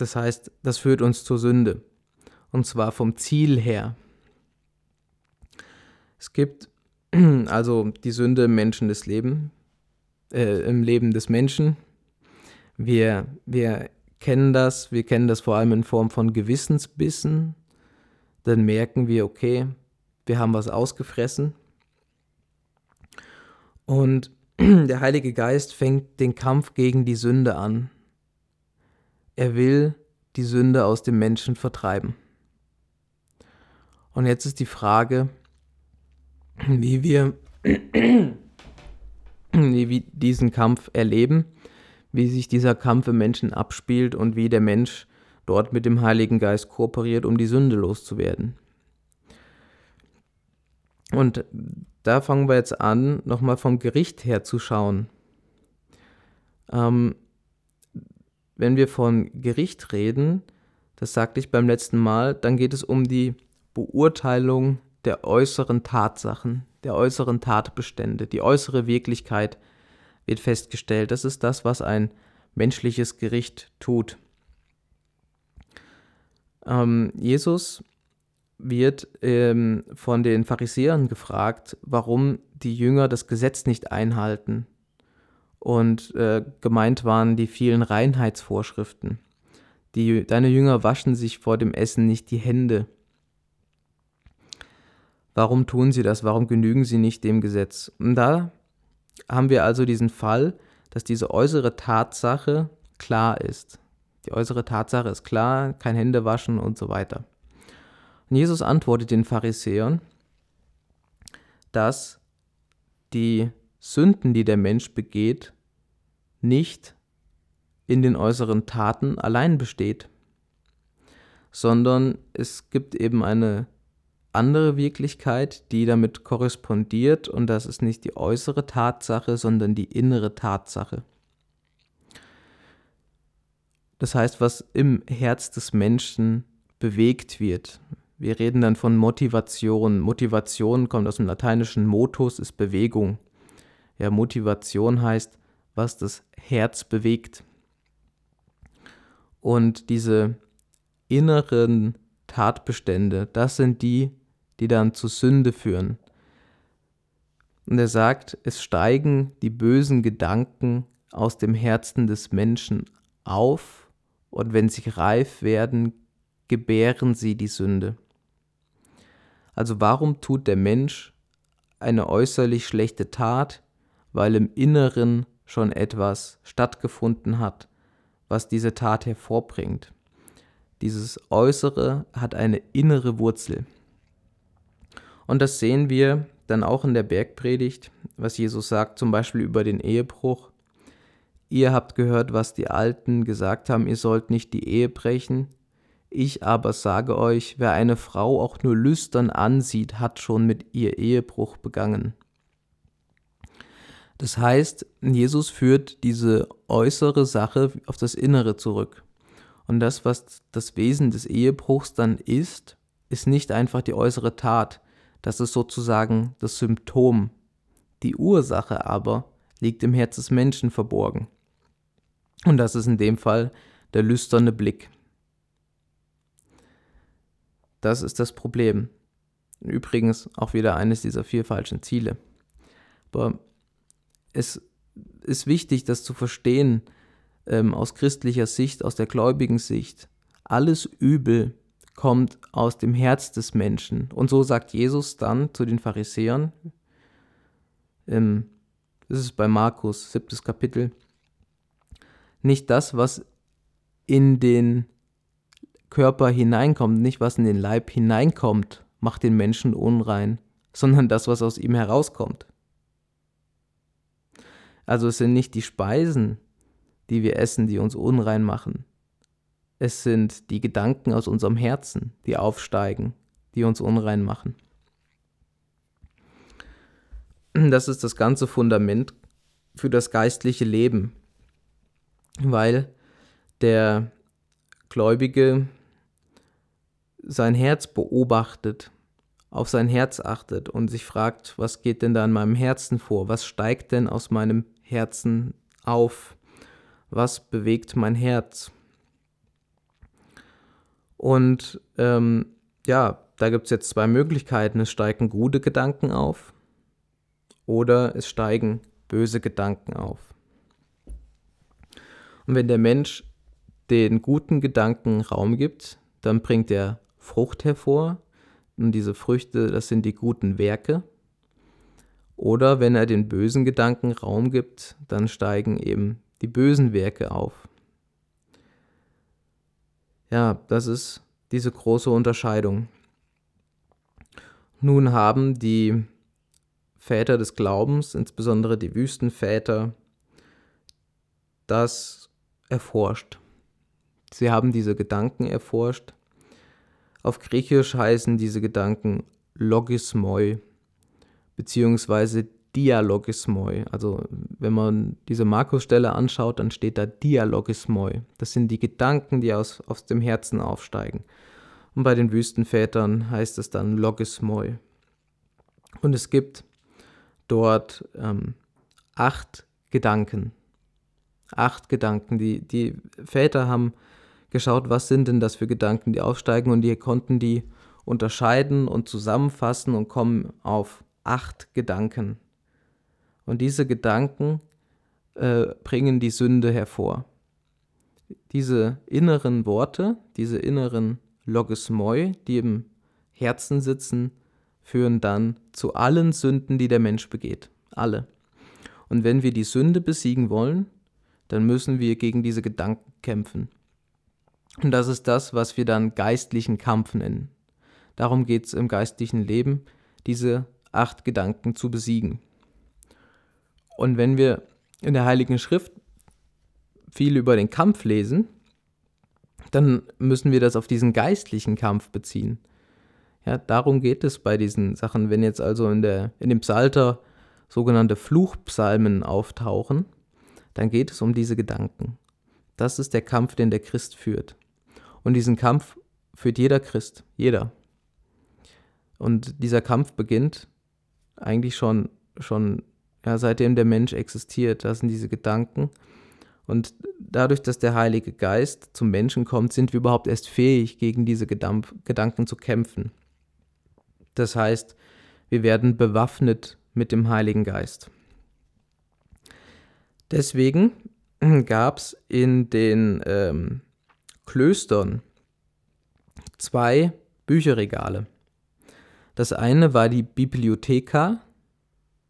das heißt, das führt uns zur Sünde. Und zwar vom Ziel her. Es gibt also die Sünde im Menschen des Lebens, äh, im Leben des Menschen. Wir, wir kennen das, wir kennen das vor allem in Form von Gewissensbissen. Dann merken wir, okay, wir haben was ausgefressen. Und der Heilige Geist fängt den Kampf gegen die Sünde an. Er will die Sünde aus dem Menschen vertreiben. Und jetzt ist die Frage, wie wir, wie diesen Kampf erleben, wie sich dieser Kampf im Menschen abspielt und wie der Mensch dort mit dem Heiligen Geist kooperiert, um die Sünde loszuwerden. Und da fangen wir jetzt an, nochmal vom Gericht her zu schauen. Ähm, wenn wir von Gericht reden, das sagte ich beim letzten Mal, dann geht es um die Beurteilung der äußeren Tatsachen, der äußeren Tatbestände. Die äußere Wirklichkeit wird festgestellt. Das ist das, was ein menschliches Gericht tut. Ähm, Jesus wird ähm, von den Pharisäern gefragt, warum die Jünger das Gesetz nicht einhalten. Und äh, gemeint waren die vielen Reinheitsvorschriften. Die, deine Jünger waschen sich vor dem Essen nicht die Hände. Warum tun sie das? Warum genügen sie nicht dem Gesetz? Und da haben wir also diesen Fall, dass diese äußere Tatsache klar ist. Die äußere Tatsache ist klar, kein Händewaschen und so weiter. Und Jesus antwortet den Pharisäern, dass die Sünden, die der Mensch begeht, nicht in den äußeren Taten allein besteht, sondern es gibt eben eine andere Wirklichkeit, die damit korrespondiert und das ist nicht die äußere Tatsache, sondern die innere Tatsache. Das heißt, was im Herz des Menschen bewegt wird. Wir reden dann von Motivation. Motivation kommt aus dem lateinischen Motus, ist Bewegung. Ja, Motivation heißt, was das Herz bewegt. Und diese inneren Tatbestände, das sind die, die dann zu Sünde führen. Und er sagt, es steigen die bösen Gedanken aus dem Herzen des Menschen auf und wenn sie reif werden, gebären sie die Sünde. Also warum tut der Mensch eine äußerlich schlechte Tat? Weil im Inneren schon etwas stattgefunden hat, was diese Tat hervorbringt. Dieses Äußere hat eine innere Wurzel. Und das sehen wir dann auch in der Bergpredigt, was Jesus sagt, zum Beispiel über den Ehebruch. Ihr habt gehört, was die Alten gesagt haben, ihr sollt nicht die Ehe brechen. Ich aber sage euch, wer eine Frau auch nur lüstern ansieht, hat schon mit ihr Ehebruch begangen. Das heißt, Jesus führt diese äußere Sache auf das Innere zurück. Und das, was das Wesen des Ehebruchs dann ist, ist nicht einfach die äußere Tat, das ist sozusagen das Symptom. Die Ursache aber liegt im Herz des Menschen verborgen. Und das ist in dem Fall der lüsterne Blick. Das ist das Problem. Übrigens auch wieder eines dieser vier falschen Ziele. Aber es ist wichtig, das zu verstehen ähm, aus christlicher Sicht, aus der gläubigen Sicht. Alles Übel kommt aus dem Herz des Menschen. Und so sagt Jesus dann zu den Pharisäern, ähm, das ist bei Markus, siebtes Kapitel, nicht das, was in den Körper hineinkommt, nicht was in den Leib hineinkommt, macht den Menschen unrein, sondern das, was aus ihm herauskommt. Also es sind nicht die Speisen, die wir essen, die uns unrein machen, es sind die Gedanken aus unserem Herzen, die aufsteigen, die uns unrein machen. Das ist das ganze Fundament für das geistliche Leben, weil der Gläubige sein Herz beobachtet, auf sein Herz achtet und sich fragt, was geht denn da in meinem Herzen vor? Was steigt denn aus meinem Herzen auf? Was bewegt mein Herz? Und ähm, ja, da gibt es jetzt zwei Möglichkeiten. Es steigen gute Gedanken auf oder es steigen böse Gedanken auf. Und wenn der Mensch den guten Gedanken Raum gibt, dann bringt er Frucht hervor. Und diese Früchte, das sind die guten Werke. Oder wenn er den bösen Gedanken Raum gibt, dann steigen eben die bösen Werke auf. Ja, das ist diese große Unterscheidung. Nun haben die Väter des Glaubens, insbesondere die Wüstenväter, das erforscht. Sie haben diese Gedanken erforscht. Auf Griechisch heißen diese Gedanken Logismoi beziehungsweise Dialogismoi. Also wenn man diese Markus-Stelle anschaut, dann steht da Dialogismoi. Das sind die Gedanken, die aus, aus dem Herzen aufsteigen. Und bei den Wüstenvätern heißt es dann Logismoi. Und es gibt dort ähm, acht Gedanken. Acht Gedanken. Die, die Väter haben geschaut, was sind denn das für Gedanken, die aufsteigen und die konnten die unterscheiden und zusammenfassen und kommen auf acht Gedanken. Und diese Gedanken äh, bringen die Sünde hervor. Diese inneren Worte, diese inneren Logismoi, die im Herzen sitzen, führen dann zu allen Sünden, die der Mensch begeht. Alle. Und wenn wir die Sünde besiegen wollen, dann müssen wir gegen diese Gedanken kämpfen. Und das ist das, was wir dann geistlichen Kampf nennen. Darum geht es im geistlichen Leben, diese acht Gedanken zu besiegen. Und wenn wir in der Heiligen Schrift viel über den Kampf lesen, dann müssen wir das auf diesen geistlichen Kampf beziehen. Ja, darum geht es bei diesen Sachen. Wenn jetzt also in, der, in dem Psalter sogenannte Fluchpsalmen auftauchen, dann geht es um diese Gedanken. Das ist der Kampf, den der Christ führt. Und diesen Kampf führt jeder Christ, jeder. Und dieser Kampf beginnt eigentlich schon, schon ja, seitdem der Mensch existiert. Das sind diese Gedanken. Und dadurch, dass der Heilige Geist zum Menschen kommt, sind wir überhaupt erst fähig, gegen diese Gedank Gedanken zu kämpfen. Das heißt, wir werden bewaffnet mit dem Heiligen Geist. Deswegen gab es in den ähm, Klöstern zwei Bücherregale. Das eine war die Bibliotheka,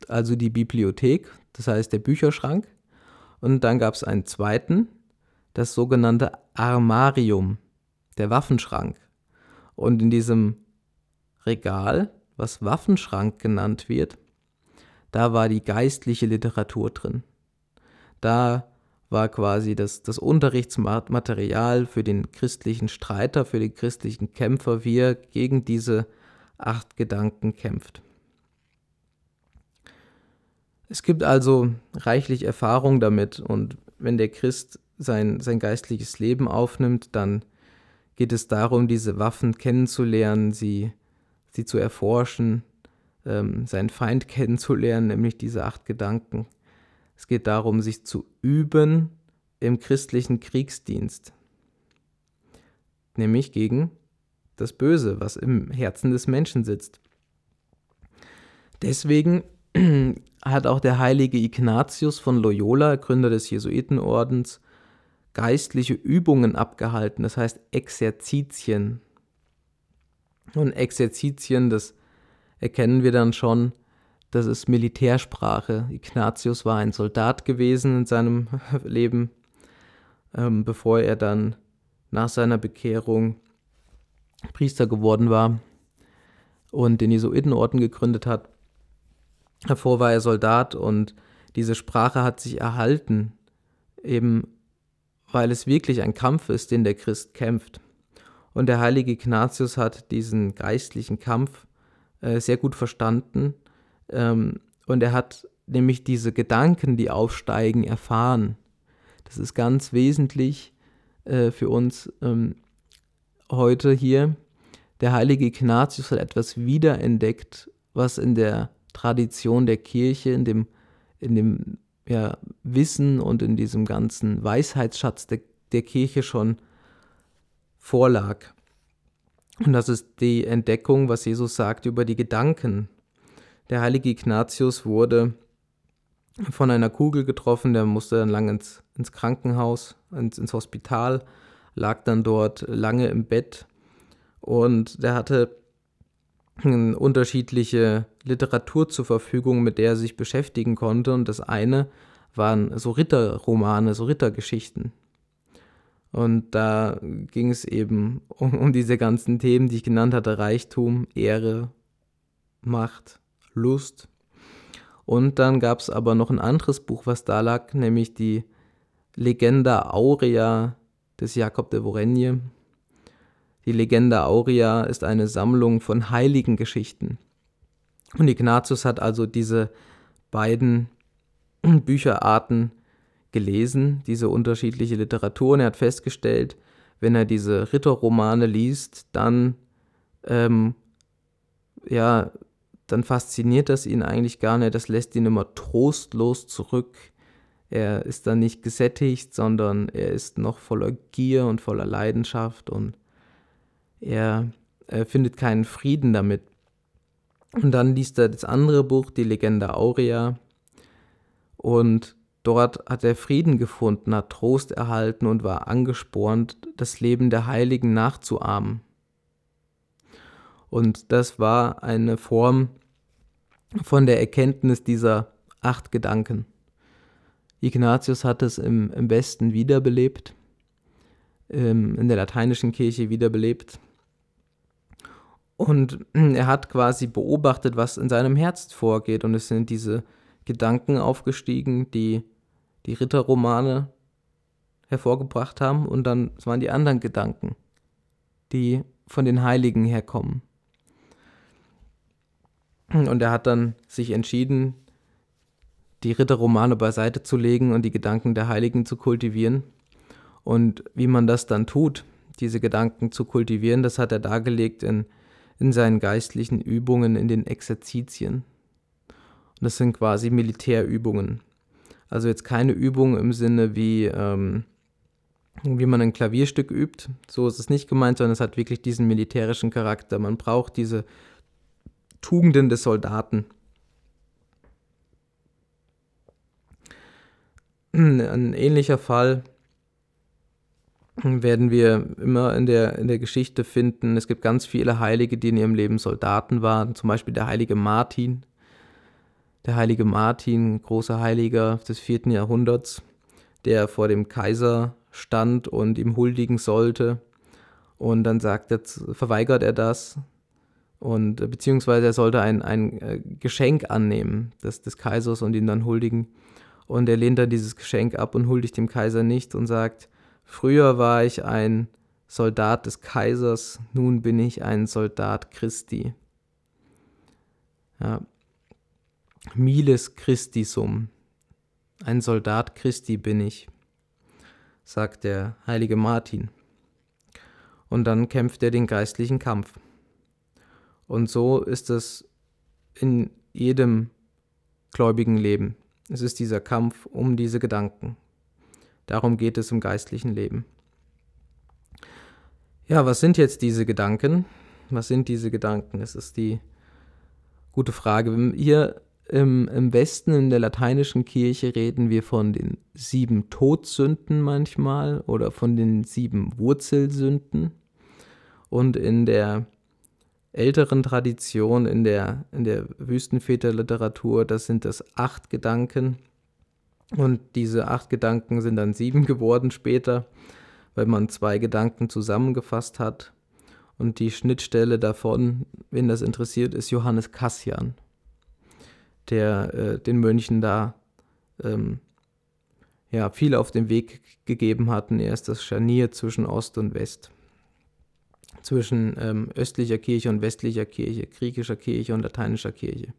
also die Bibliothek, das heißt der Bücherschrank. Und dann gab es einen zweiten, das sogenannte Armarium, der Waffenschrank. Und in diesem Regal, was Waffenschrank genannt wird, da war die geistliche Literatur drin. Da war quasi das, das Unterrichtsmaterial für den christlichen Streiter, für den christlichen Kämpfer, wie er gegen diese acht Gedanken kämpft. Es gibt also reichlich Erfahrung damit und wenn der Christ sein, sein geistliches Leben aufnimmt, dann geht es darum, diese Waffen kennenzulernen, sie sie zu erforschen, ähm, seinen Feind kennenzulernen, nämlich diese acht Gedanken. Es geht darum, sich zu üben im christlichen Kriegsdienst, nämlich gegen das Böse, was im Herzen des Menschen sitzt. Deswegen hat auch der heilige Ignatius von Loyola, Gründer des Jesuitenordens, geistliche Übungen abgehalten, das heißt Exerzitien. Und Exerzitien, das erkennen wir dann schon, das ist Militärsprache. Ignatius war ein Soldat gewesen in seinem Leben, ähm, bevor er dann nach seiner Bekehrung Priester geworden war und den Jesuitenorden gegründet hat. Davor war er Soldat und diese Sprache hat sich erhalten, eben weil es wirklich ein Kampf ist, den der Christ kämpft. Und der heilige Ignatius hat diesen geistlichen Kampf äh, sehr gut verstanden. Ähm, und er hat nämlich diese Gedanken, die aufsteigen, erfahren. Das ist ganz wesentlich, äh, für uns ähm, heute hier. Der heilige Ignatius hat etwas wiederentdeckt, was in der Tradition der Kirche, in dem, in dem ja, Wissen und in diesem ganzen Weisheitsschatz der, der Kirche schon vorlag. Und das ist die Entdeckung, was Jesus sagt über die Gedanken. Der heilige Ignatius wurde von einer Kugel getroffen, der musste dann lang ins, ins Krankenhaus, ins, ins Hospital, lag dann dort lange im Bett und der hatte unterschiedliche Literatur zur Verfügung, mit der er sich beschäftigen konnte. Und das eine waren so Ritterromane, so Rittergeschichten. Und da ging es eben um, um, diese ganzen Themen, die ich genannt hatte: Reichtum, Ehre, Macht, Lust. Und dann gab es aber noch ein anderes Buch, was da lag, nämlich die Legenda Aurea des Jakob de Vorenje. Die Legenda Aurea ist eine Sammlung von heiligen Geschichten. Und Ignatius hat also diese beiden Bücherarten gelesen, diese unterschiedliche Literatur, und er hat festgestellt, wenn er diese Ritterromane liest, dann, ähm, ja, dann fasziniert das ihn eigentlich gar nicht, das lässt ihn immer trostlos zurück. Er ist dann nicht gesättigt, sondern er ist noch voller Gier und voller Leidenschaft und er, er findet keinen Frieden damit. Und dann liest er das andere Buch, die Legende Aurea, und dort hat er Frieden gefunden, hat Trost erhalten und war angespornt, das Leben der Heiligen nachzuahmen. Und das war eine Form von der Erkenntnis dieser acht Gedanken. Ignatius hat es im, im Westen wiederbelebt, ähm, in der lateinischen Kirche wiederbelebt. Und er hat quasi beobachtet, was in seinem Herz vorgeht. Und es sind diese Gedanken aufgestiegen, die die Ritterromane hervorgebracht haben. Und dann waren die anderen Gedanken, die von den Heiligen herkommen. Und er hat dann sich entschieden, die Ritterromane beiseite zu legen und die Gedanken der Heiligen zu kultivieren. Und wie man das dann tut, diese Gedanken zu kultivieren, das hat er dargelegt in in seinen geistlichen Übungen in den Exerzitien. Und das sind quasi Militärübungen. Also jetzt keine Übung im Sinne wie, ähm, wie man ein Klavierstück übt. So ist es nicht gemeint, sondern es hat wirklich diesen militärischen Charakter. Man braucht diese Tugenden des Soldaten. Ein ähnlicher Fall werden wir immer in der, in der Geschichte finden. Es gibt ganz viele Heilige, die in ihrem Leben Soldaten waren. Zum Beispiel der heilige Martin. Der heilige Martin, großer Heiliger des vierten Jahrhunderts, der vor dem Kaiser stand und ihm huldigen sollte. Und dann sagt er, verweigert er das. Und beziehungsweise er sollte ein, ein äh, Geschenk annehmen des, des Kaisers und ihm dann huldigen. Und er lehnt dann dieses Geschenk ab und huldigt dem Kaiser nicht und sagt, Früher war ich ein Soldat des Kaisers, nun bin ich ein Soldat Christi. Ja. Miles Christisum, ein Soldat Christi bin ich, sagt der heilige Martin. Und dann kämpft er den geistlichen Kampf. Und so ist es in jedem gläubigen Leben. Es ist dieser Kampf um diese Gedanken, Darum geht es im geistlichen Leben. Ja, was sind jetzt diese Gedanken? Was sind diese Gedanken? Das ist die gute Frage. Hier im, im Westen, in der lateinischen Kirche, reden wir von den sieben Todsünden manchmal oder von den sieben Wurzelsünden. Und in der älteren Tradition, in der, in der Wüstenväterliteratur, das sind das acht Gedanken. Und diese acht Gedanken sind dann sieben geworden später, weil man zwei Gedanken zusammengefasst hat. Und die Schnittstelle davon, wen das interessiert, ist Johannes Cassian, der äh, den Mönchen da ähm, ja, viel auf den Weg gegeben hat. Und er ist das Scharnier zwischen Ost und West, zwischen ähm, östlicher Kirche und westlicher Kirche, griechischer Kirche und lateinischer Kirche.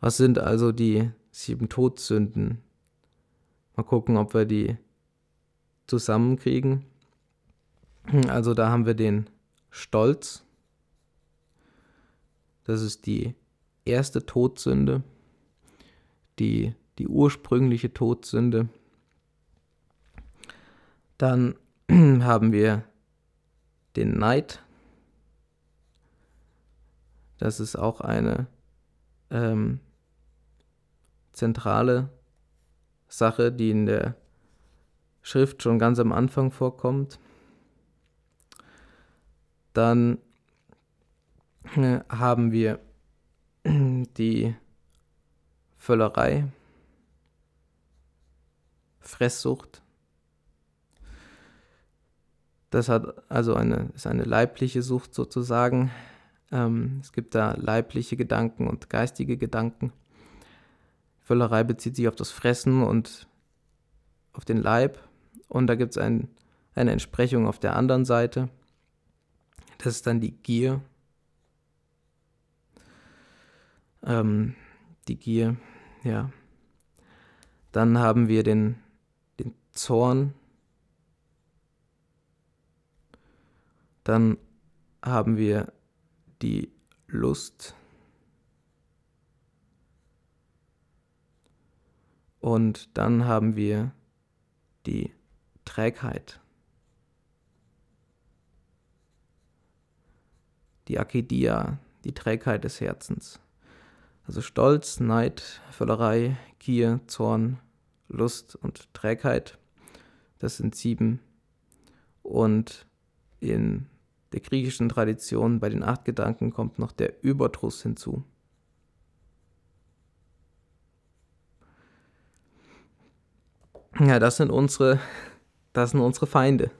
Was sind also die sieben Todsünden. Mal gucken, ob wir die zusammenkriegen. Also da haben wir den Stolz. Das ist die erste Todsünde, die, die ursprüngliche Todsünde. Dann haben wir den Neid. Das ist auch eine ähm, zentrale Sache, die in der Schrift schon ganz am Anfang vorkommt. Dann äh, haben wir die Völlerei, Fresssucht. Das hat also eine, ist eine leibliche Sucht sozusagen. Ähm, es gibt da leibliche Gedanken und geistige Gedanken. Völlerei bezieht sich auf das Fressen und auf den Leib. Und da gibt es ein, eine Entsprechung auf der anderen Seite. Das ist dann die Gier. Ähm, die Gier, ja. Dann haben wir den, den Zorn. Dann haben wir die Lust. Und dann haben wir die Trägheit. Die Akedia, die Trägheit des Herzens. Also Stolz, Neid, Völlerei, Gier, Zorn, Lust und Trägheit. Das sind sieben. Und in der griechischen Tradition bei den acht Gedanken kommt noch der Überdruss hinzu. Ja, das sind unsere, das sind unsere Feinde.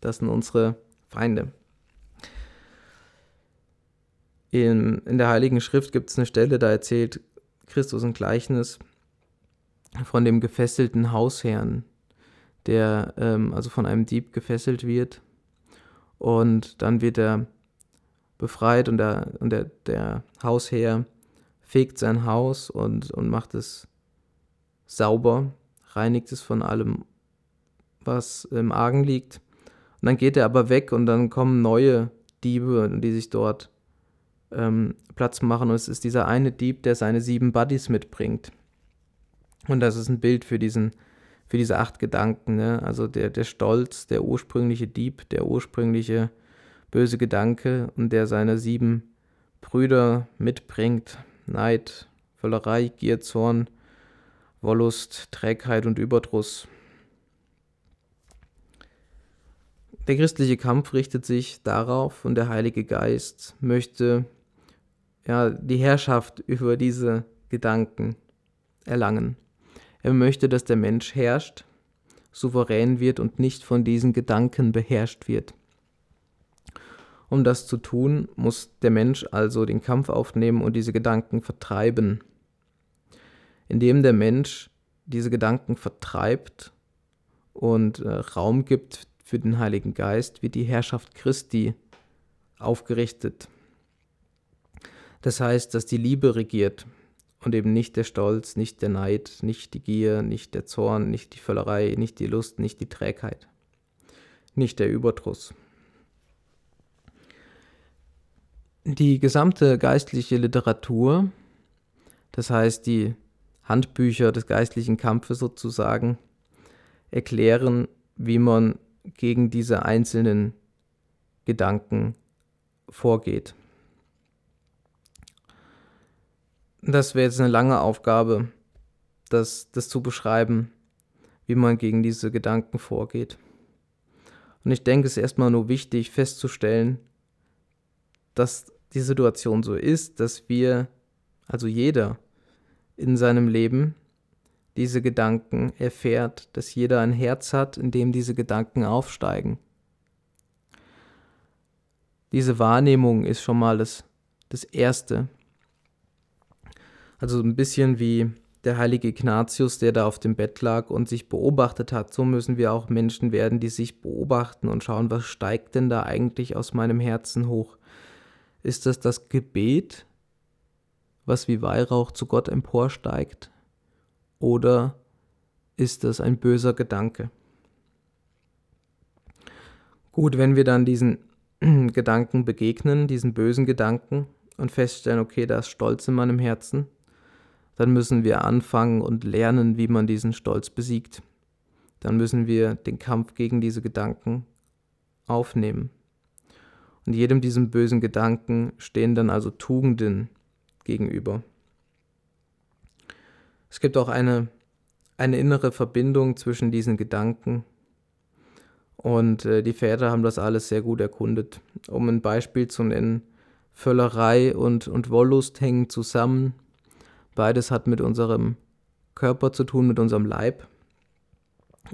Das sind unsere Feinde. In, in der Heiligen Schrift gibt es eine Stelle, da erzählt Christus ein Gleichnis von dem gefesselten Hausherrn, der ähm, also von einem Dieb gefesselt wird und dann wird er befreit und der, und der, der Hausherr fegt sein Haus und, und macht es sauber, reinigt es von allem, was im Argen liegt. Und dann geht er aber weg und dann kommen neue Diebe, die sich dort ähm, Platz machen. Und es ist dieser eine Dieb, der seine sieben Buddies mitbringt. Und das ist ein Bild für diesen für diese acht Gedanken. Ne? Also der, der Stolz, der ursprüngliche Dieb, der ursprüngliche böse Gedanke und der seine sieben Brüder mitbringt. Neid, Völlerei, Gier, Zorn, Wollust, Trägheit und Überdruss. Der christliche Kampf richtet sich darauf und der Heilige Geist möchte ja, die Herrschaft über diese Gedanken erlangen. Er möchte, dass der Mensch herrscht, souverän wird und nicht von diesen Gedanken beherrscht wird. Um das zu tun, muss der Mensch also den Kampf aufnehmen und diese Gedanken vertreiben. Indem der Mensch diese Gedanken vertreibt und äh, Raum gibt für den Heiligen Geist, wird die Herrschaft Christi aufgerichtet. Das heißt, dass die Liebe regiert, und eben nicht der Stolz, nicht der Neid, nicht die Gier, nicht der Zorn, nicht die Völlerei, nicht die Lust, nicht die Trägheit, nicht der Überdruss. Die gesamte geistliche Literatur, das heißt die Handbücher des geistlichen Kampfes sozusagen, erklären, wie man gegen diese einzelnen Gedanken vorgeht. Das wäre jetzt eine lange Aufgabe, das, das zu beschreiben, wie man gegen diese Gedanken vorgeht. Und ich denke, es ist erstmal nur wichtig festzustellen, dass die Situation so ist, dass wir, also jeder in seinem Leben, diese Gedanken erfährt, dass jeder ein Herz hat, in dem diese Gedanken aufsteigen. Diese Wahrnehmung ist schon mal das, das Erste, also ein bisschen wie der heilige Ignatius, der da auf dem Bett lag und sich beobachtet hat. So müssen wir auch Menschen werden, die sich beobachten und schauen, was steigt denn da eigentlich aus meinem Herzen hoch? Ist das das Gebet, was wie Weihrauch zu Gott emporsteigt? Oder ist das ein böser Gedanke? Gut, wenn wir dann diesen Gedanken begegnen, diesen bösen Gedanken und feststellen, okay, da ist Stolz in meinem Herzen, dann müssen wir anfangen und lernen, wie man diesen Stolz besiegt. Dann müssen wir den Kampf gegen diese Gedanken aufnehmen. Und jedem diesem bösen Gedanken stehen dann also Tugenden gegenüber. Es gibt auch eine, eine innere Verbindung zwischen diesen Gedanken und äh, die Väter haben das alles sehr gut erkundet. Um ein Beispiel zu nennen, Völlerei und, und Wollust hängen zusammen. Beides hat mit unserem Körper zu tun, mit unserem Leib.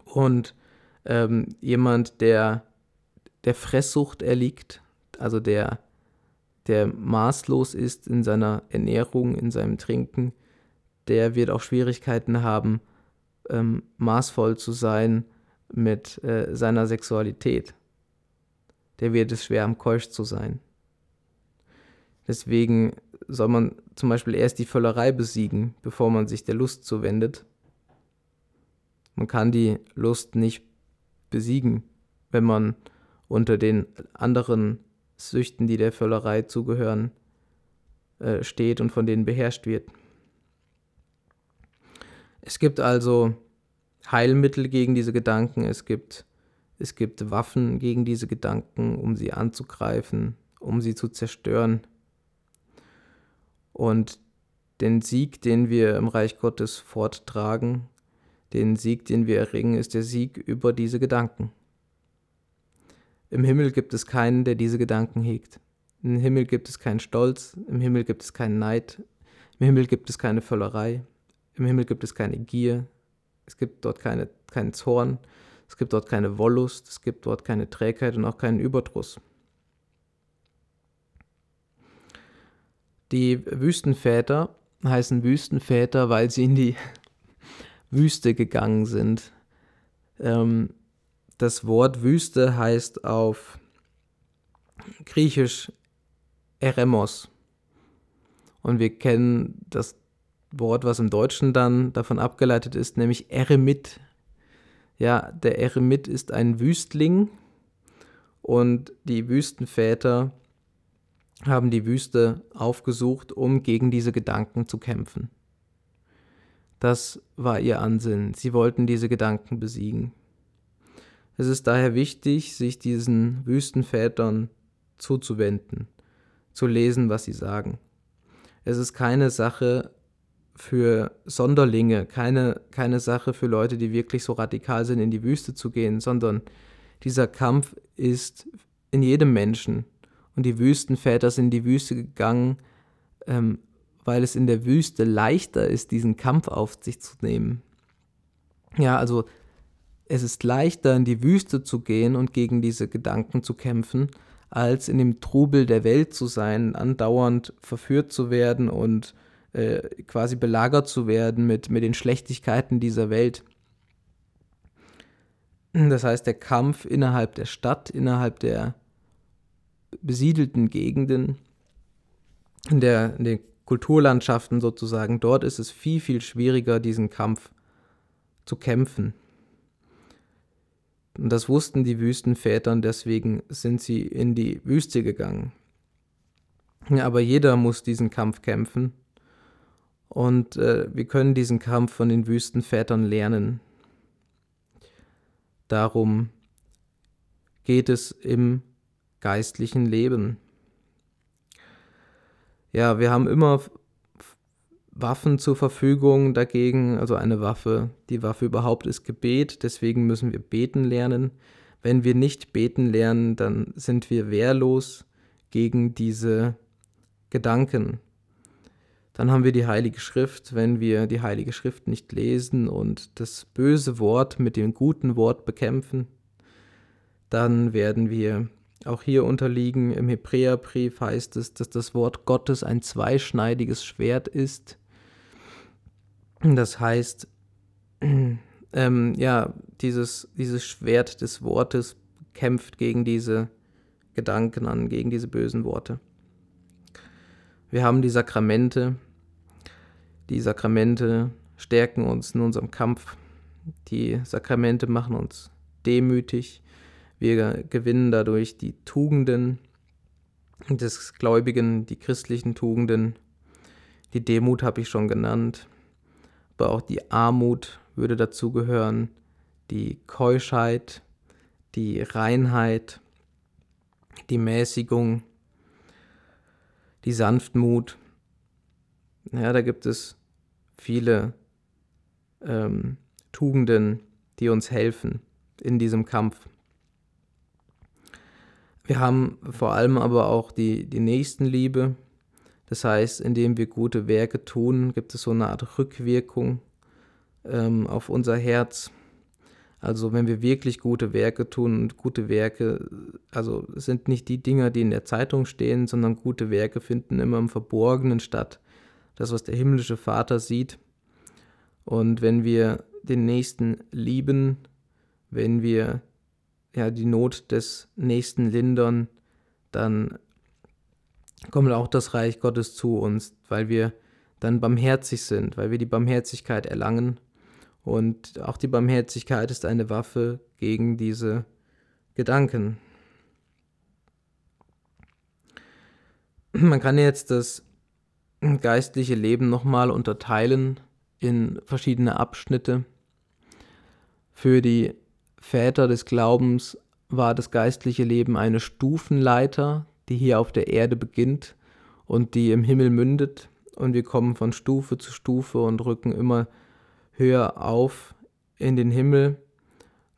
Und ähm, jemand, der der Fresssucht erliegt, also der, der maßlos ist in seiner Ernährung, in seinem Trinken, der wird auch Schwierigkeiten haben, ähm, maßvoll zu sein mit äh, seiner Sexualität. Der wird es schwer, am Keusch zu sein. Deswegen soll man zum Beispiel erst die Völlerei besiegen, bevor man sich der Lust zuwendet. Man kann die Lust nicht besiegen, wenn man unter den anderen Süchten, die der Völlerei zugehören, äh, steht und von denen beherrscht wird. Es gibt also Heilmittel gegen diese Gedanken, es gibt, es gibt Waffen gegen diese Gedanken, um sie anzugreifen, um sie zu zerstören. Und den Sieg, den wir im Reich Gottes forttragen, den Sieg, den wir erringen, ist der Sieg über diese Gedanken. Im Himmel gibt es keinen, der diese Gedanken hegt. Im Himmel gibt es keinen Stolz, im Himmel gibt es keinen Neid, im Himmel gibt es keine Völlerei, im Himmel gibt es keine Gier, es gibt dort keine, keinen Zorn, es gibt dort keine Wollust, es gibt dort keine Trägheit und auch keinen Überdruss. Die Wüstenväter heißen Wüstenväter, weil sie in die Wüste gegangen sind. Ähm, das Wort Wüste heißt auf Griechisch Eremos. Und wir kennen das Wort, was im Deutschen dann davon abgeleitet ist, nämlich Eremit. Ja, der Eremit ist ein Wüstling und die Wüstenväter haben die Wüste aufgesucht, um gegen diese Gedanken zu kämpfen. Das war ihr Ansinnen. Sie wollten diese Gedanken besiegen. Es ist daher wichtig, sich diesen Wüstenvätern zuzuwenden, zu lesen, was sie sagen. Es ist keine Sache für Sonderlinge, keine, keine Sache für Leute, die wirklich so radikal sind, in die Wüste zu gehen, sondern dieser Kampf ist in jedem Menschen. Und die Wüstenväter sind in die Wüste gegangen, ähm, weil es in der Wüste leichter ist, diesen Kampf auf sich zu nehmen. Ja, also es ist leichter, in die Wüste zu gehen und gegen diese Gedanken zu kämpfen, als in dem Trubel der Welt zu sein, andauernd verführt zu werden und äh, quasi belagert zu werden mit, mit den Schlechtigkeiten dieser Welt. Das heißt, der Kampf innerhalb der Stadt, innerhalb der besiedelten Gegenden, in, der, in den Kulturlandschaften sozusagen, dort ist es viel, viel schwieriger, diesen Kampf zu kämpfen. Und das wussten die Wüstenväter und deswegen sind sie in die Wüste gegangen. Aber jeder muss diesen Kampf kämpfen. Und äh, wir können diesen Kampf von den Wüstenvätern lernen. Darum geht es im geistlichen Leben. Ja, wir haben immer Waffen zur Verfügung dagegen, also eine Waffe. Die Waffe überhaupt ist Gebet, deswegen müssen wir beten lernen. Wenn wir nicht beten lernen, dann sind wir wehrlos gegen diese Gedanken. Dann haben wir die Heilige Schrift. Wenn wir die Heilige Schrift nicht lesen und das böse Wort mit dem guten Wort bekämpfen, dann werden wir auch hier unterliegen. Im Hebräerbrief heißt es, dass das Wort Gottes ein zweischneidiges Schwert ist. Das heißt, ähm, ja, dieses, dieses Schwert des Wortes kämpft gegen diese Gedanken an, gegen diese bösen Worte. Wir haben die Sakramente. Die Sakramente stärken uns in unserem Kampf. Die Sakramente machen uns demütig. Wir gewinnen dadurch die Tugenden des Gläubigen, die christlichen Tugenden. Die Demut habe ich schon genannt, aber auch die Armut würde dazugehören, die Keuschheit, die Reinheit, die Mäßigung, die Sanftmut. Ja, da gibt es viele ähm, Tugenden, die uns helfen in diesem Kampf. Wir haben vor allem aber auch die, die Nächstenliebe. Das heißt, indem wir gute Werke tun, gibt es so eine Art Rückwirkung ähm, auf unser Herz. Also wenn wir wirklich gute Werke tun und gute Werke, also sind nicht die Dinger, die in der Zeitung stehen, sondern gute Werke finden immer im Verborgenen statt. Das, was der himmlische Vater sieht. Und wenn wir den Nächsten lieben, wenn wir ja die Not des Nächsten lindern, dann kommt auch das Reich Gottes zu uns, weil wir dann barmherzig sind, weil wir die Barmherzigkeit erlangen und auch die Barmherzigkeit ist eine Waffe gegen diese Gedanken. Man kann jetzt das geistliche Leben nochmal unterteilen in verschiedene Abschnitte. Für die Väter des Glaubens war das geistliche Leben eine Stufenleiter, die hier auf der Erde beginnt und die im Himmel mündet. Und wir kommen von Stufe zu Stufe und rücken immer höher auf in den Himmel.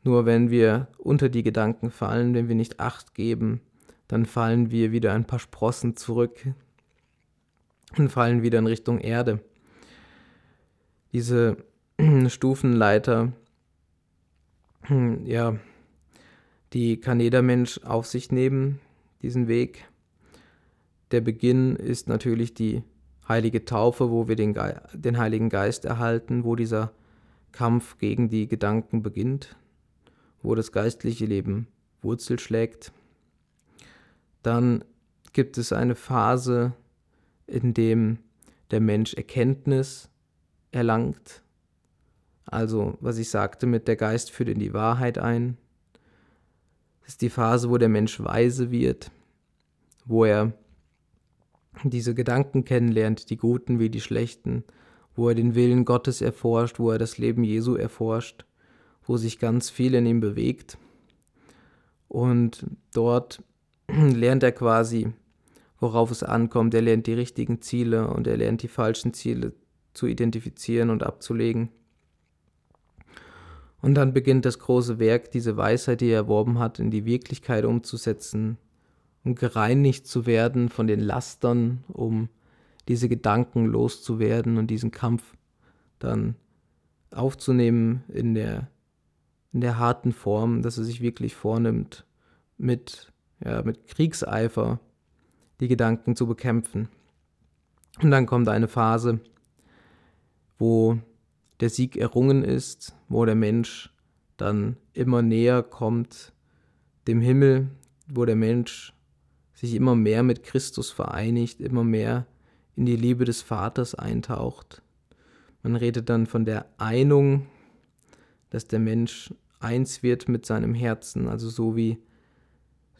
Nur wenn wir unter die Gedanken fallen, wenn wir nicht acht geben, dann fallen wir wieder ein paar Sprossen zurück und fallen wieder in Richtung Erde. Diese Stufenleiter, ja, die kann jeder Mensch auf sich nehmen, diesen Weg. Der Beginn ist natürlich die heilige Taufe, wo wir den, Ge den Heiligen Geist erhalten, wo dieser Kampf gegen die Gedanken beginnt, wo das geistliche Leben Wurzel schlägt. Dann gibt es eine Phase, in dem der Mensch Erkenntnis erlangt. Also, was ich sagte mit der Geist führt in die Wahrheit ein. Das ist die Phase, wo der Mensch weise wird, wo er diese Gedanken kennenlernt, die guten wie die schlechten, wo er den Willen Gottes erforscht, wo er das Leben Jesu erforscht, wo sich ganz viel in ihm bewegt. Und dort lernt er quasi, worauf es ankommt. Er lernt die richtigen Ziele und er lernt die falschen Ziele zu identifizieren und abzulegen. Und dann beginnt das große Werk, diese Weisheit, die er erworben hat, in die Wirklichkeit umzusetzen um gereinigt zu werden von den Lastern, um diese Gedanken loszuwerden und diesen Kampf dann aufzunehmen in der, in der harten Form, dass er sich wirklich vornimmt, mit, ja, mit Kriegseifer die Gedanken zu bekämpfen. Und dann kommt eine Phase, wo der Sieg errungen ist, wo der Mensch dann immer näher kommt dem Himmel, wo der Mensch sich immer mehr mit Christus vereinigt, immer mehr in die Liebe des Vaters eintaucht. Man redet dann von der Einung, dass der Mensch eins wird mit seinem Herzen, also so wie,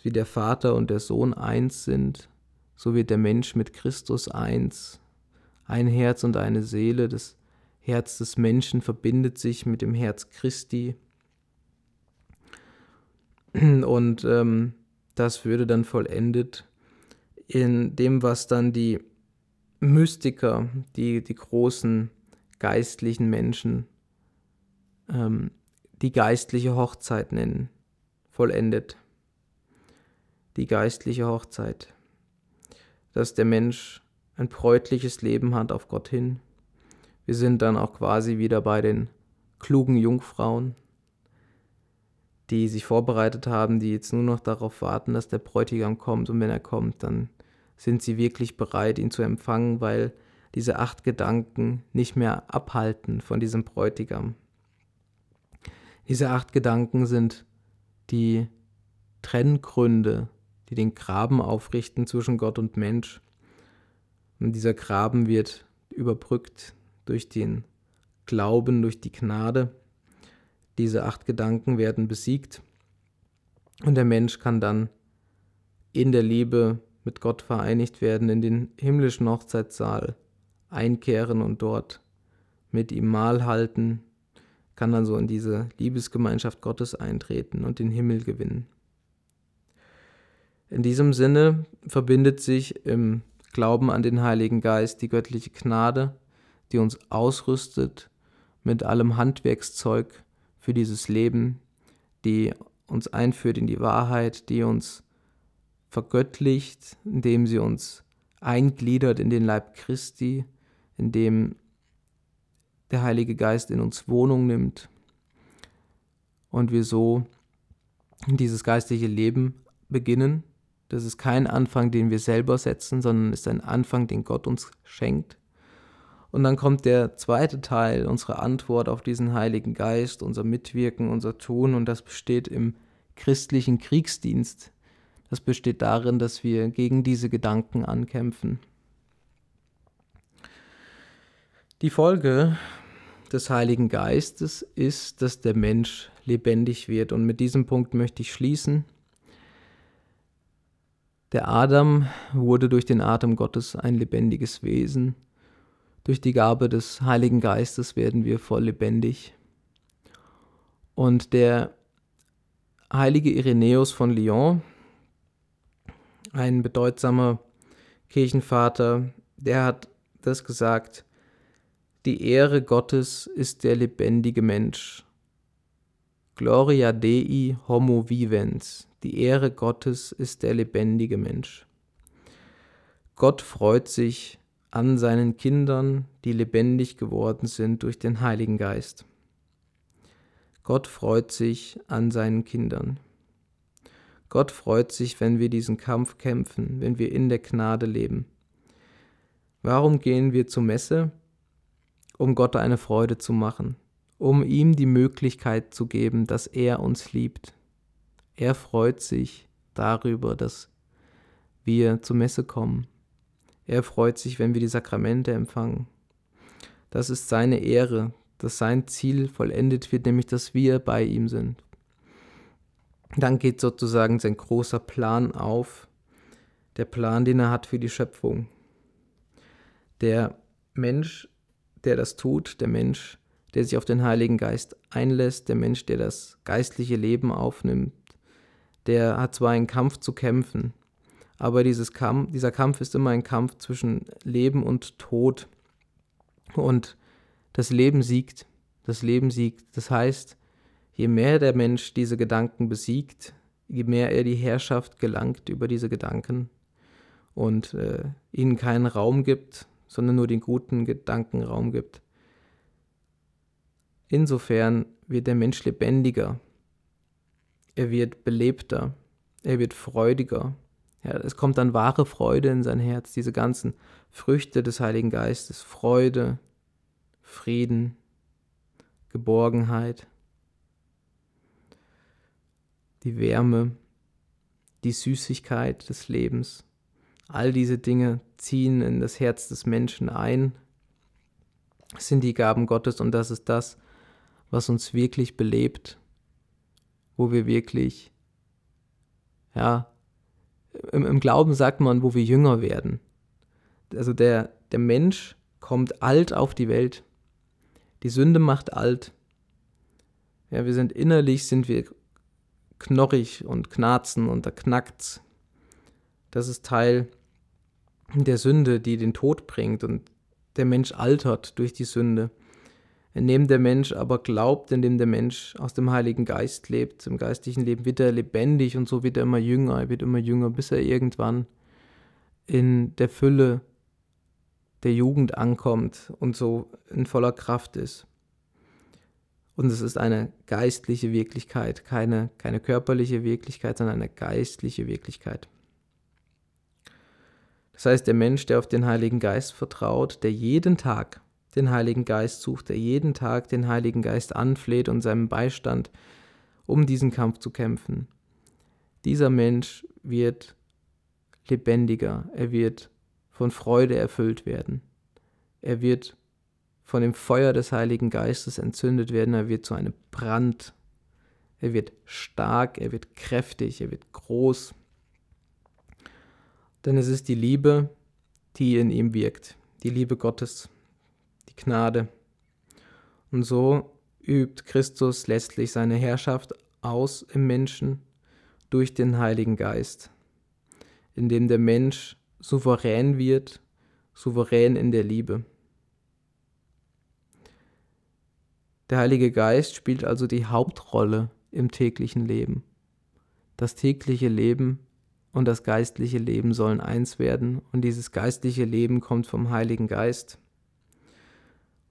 wie der Vater und der Sohn eins sind, so wird der Mensch mit Christus eins. Ein Herz und eine Seele, das Herz des Menschen verbindet sich mit dem Herz Christi. Und ähm, das würde dann vollendet in dem, was dann die Mystiker, die, die großen geistlichen Menschen, ähm, die geistliche Hochzeit nennen, vollendet. Die geistliche Hochzeit. Dass der Mensch ein bräutliches Leben hat auf Gott hin. Wir sind dann auch quasi wieder bei den klugen Jungfrauen, die sich vorbereitet haben, die jetzt nur noch darauf warten, dass der Bräutigam kommt. Und wenn er kommt, dann sind sie wirklich bereit, ihn zu empfangen, weil diese acht Gedanken nicht mehr abhalten von diesem Bräutigam. Diese acht Gedanken sind die Trenngründe, die den Graben aufrichten zwischen Gott und Mensch. Und dieser Graben wird überbrückt durch den Glauben, durch die Gnade. Diese acht Gedanken werden besiegt Und der Mensch kann dann in der Liebe mit Gott vereinigt werden, in den himmlischen Hochzeitssaal einkehren und dort mit ihm Mahl halten, kann dann so in diese Liebesgemeinschaft Gottes eintreten und den Himmel gewinnen. In diesem Sinne verbindet sich im Glauben an den Heiligen Geist die göttliche Gnade, die uns ausrüstet mit allem Handwerkszeug für dieses Leben, die uns einführt in die Wahrheit, die uns vergöttlicht, indem sie uns eingliedert in den Leib Christi, indem der Heilige Geist in uns Wohnung nimmt und wir so dieses geistliche Leben beginnen. Das ist kein Anfang, den wir selber setzen, sondern ist ein Anfang, den Gott uns schenkt. Und dann kommt der zweite Teil, unsere Antwort auf diesen Heiligen Geist, unser Mitwirken, unser Tun, und das besteht im christlichen Kriegsdienst. Das besteht darin, dass wir gegen diese Gedanken ankämpfen. Die Folge des Heiligen Geistes ist, dass der Mensch lebendig wird. Und mit diesem Punkt möchte ich schließen. Der Adam wurde durch den Atem Gottes ein lebendiges Wesen. Durch die Gabe des Heiligen Geistes werden wir voll lebendig. Und der heilige Irenäus von Lyon, ein bedeutsamer Kirchenvater, der hat das gesagt, die Ehre Gottes ist der lebendige Mensch. Gloria Dei homo vivens. Die Ehre Gottes ist der lebendige Mensch. Gott freut sich an seinen Kindern, die lebendig geworden sind durch den Heiligen Geist. Gott freut sich an seinen Kindern. Gott freut sich, wenn wir diesen Kampf kämpfen, wenn wir in der Gnade leben. Warum gehen wir zur Messe? um Gott eine Freude zu machen, um ihm die Möglichkeit zu geben, dass er uns liebt. Er freut sich darüber, dass wir zur Messe kommen. Er freut sich, wenn wir die Sakramente empfangen. Das ist seine Ehre, dass sein Ziel vollendet wird, nämlich dass wir bei ihm sind. Dann geht sozusagen sein großer Plan auf, der Plan, den er hat für die Schöpfung. Der Mensch der das tut, der Mensch, der sich auf den Heiligen Geist einlässt, der Mensch, der das geistliche Leben aufnimmt, der hat zwar einen Kampf zu kämpfen, aber dieses Kampf, dieser Kampf ist immer ein Kampf zwischen Leben und Tod. Und das Leben siegt, das Leben siegt. Das heißt, je mehr der Mensch diese Gedanken besiegt, je mehr er die Herrschaft gelangt über diese Gedanken und äh, ihnen keinen Raum gibt, sondern nur den guten Gedanken Raum gibt. Insofern wird der Mensch lebendiger, er wird belebter, er wird freudiger. Ja, es kommt dann wahre Freude in sein Herz, diese ganzen Früchte des Heiligen Geistes, Freude, Frieden, Geborgenheit, die Wärme, die Süßigkeit des Lebens. All diese Dinge ziehen in das Herz des Menschen ein, sind die Gaben Gottes und das ist das, was uns wirklich belebt, wo wir wirklich, ja, im, im Glauben sagt man, wo wir jünger werden. Also der, der Mensch kommt alt auf die Welt. Die Sünde macht alt. Ja, wir sind innerlich, sind wir knorrig und knarzen und da knackt's. Das ist Teil der Sünde, die den Tod bringt und der Mensch altert durch die Sünde. Indem der Mensch aber glaubt, indem der Mensch aus dem Heiligen Geist lebt, im geistlichen Leben, wird er lebendig und so wird er immer jünger, er wird immer jünger, bis er irgendwann in der Fülle der Jugend ankommt und so in voller Kraft ist. Und es ist eine geistliche Wirklichkeit, keine, keine körperliche Wirklichkeit, sondern eine geistliche Wirklichkeit. Das heißt, der Mensch, der auf den Heiligen Geist vertraut, der jeden Tag den Heiligen Geist sucht, der jeden Tag den Heiligen Geist anfleht und seinem Beistand, um diesen Kampf zu kämpfen, dieser Mensch wird lebendiger, er wird von Freude erfüllt werden, er wird von dem Feuer des Heiligen Geistes entzündet werden, er wird zu einem Brand, er wird stark, er wird kräftig, er wird groß. Denn es ist die Liebe, die in ihm wirkt, die Liebe Gottes, Gnade. Und so übt Christus letztlich seine Herrschaft aus im Menschen durch den Heiligen Geist, indem der Mensch souverän wird, souverän in der Liebe. Der Heilige Geist spielt also die Hauptrolle im täglichen Leben. Das tägliche Leben und das geistliche Leben sollen eins werden und dieses geistliche Leben kommt vom Heiligen Geist.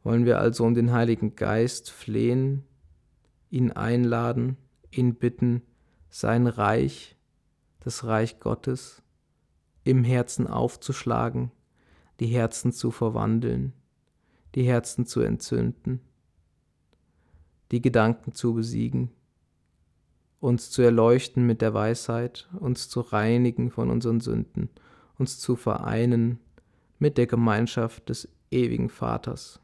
Wollen wir also um den Heiligen Geist flehen, ihn einladen, ihn bitten, sein Reich, das Reich Gottes, im Herzen aufzuschlagen, die Herzen zu verwandeln, die Herzen zu entzünden, die Gedanken zu besiegen, uns zu erleuchten mit der Weisheit, uns zu reinigen von unseren Sünden, uns zu vereinen mit der Gemeinschaft des ewigen Vaters.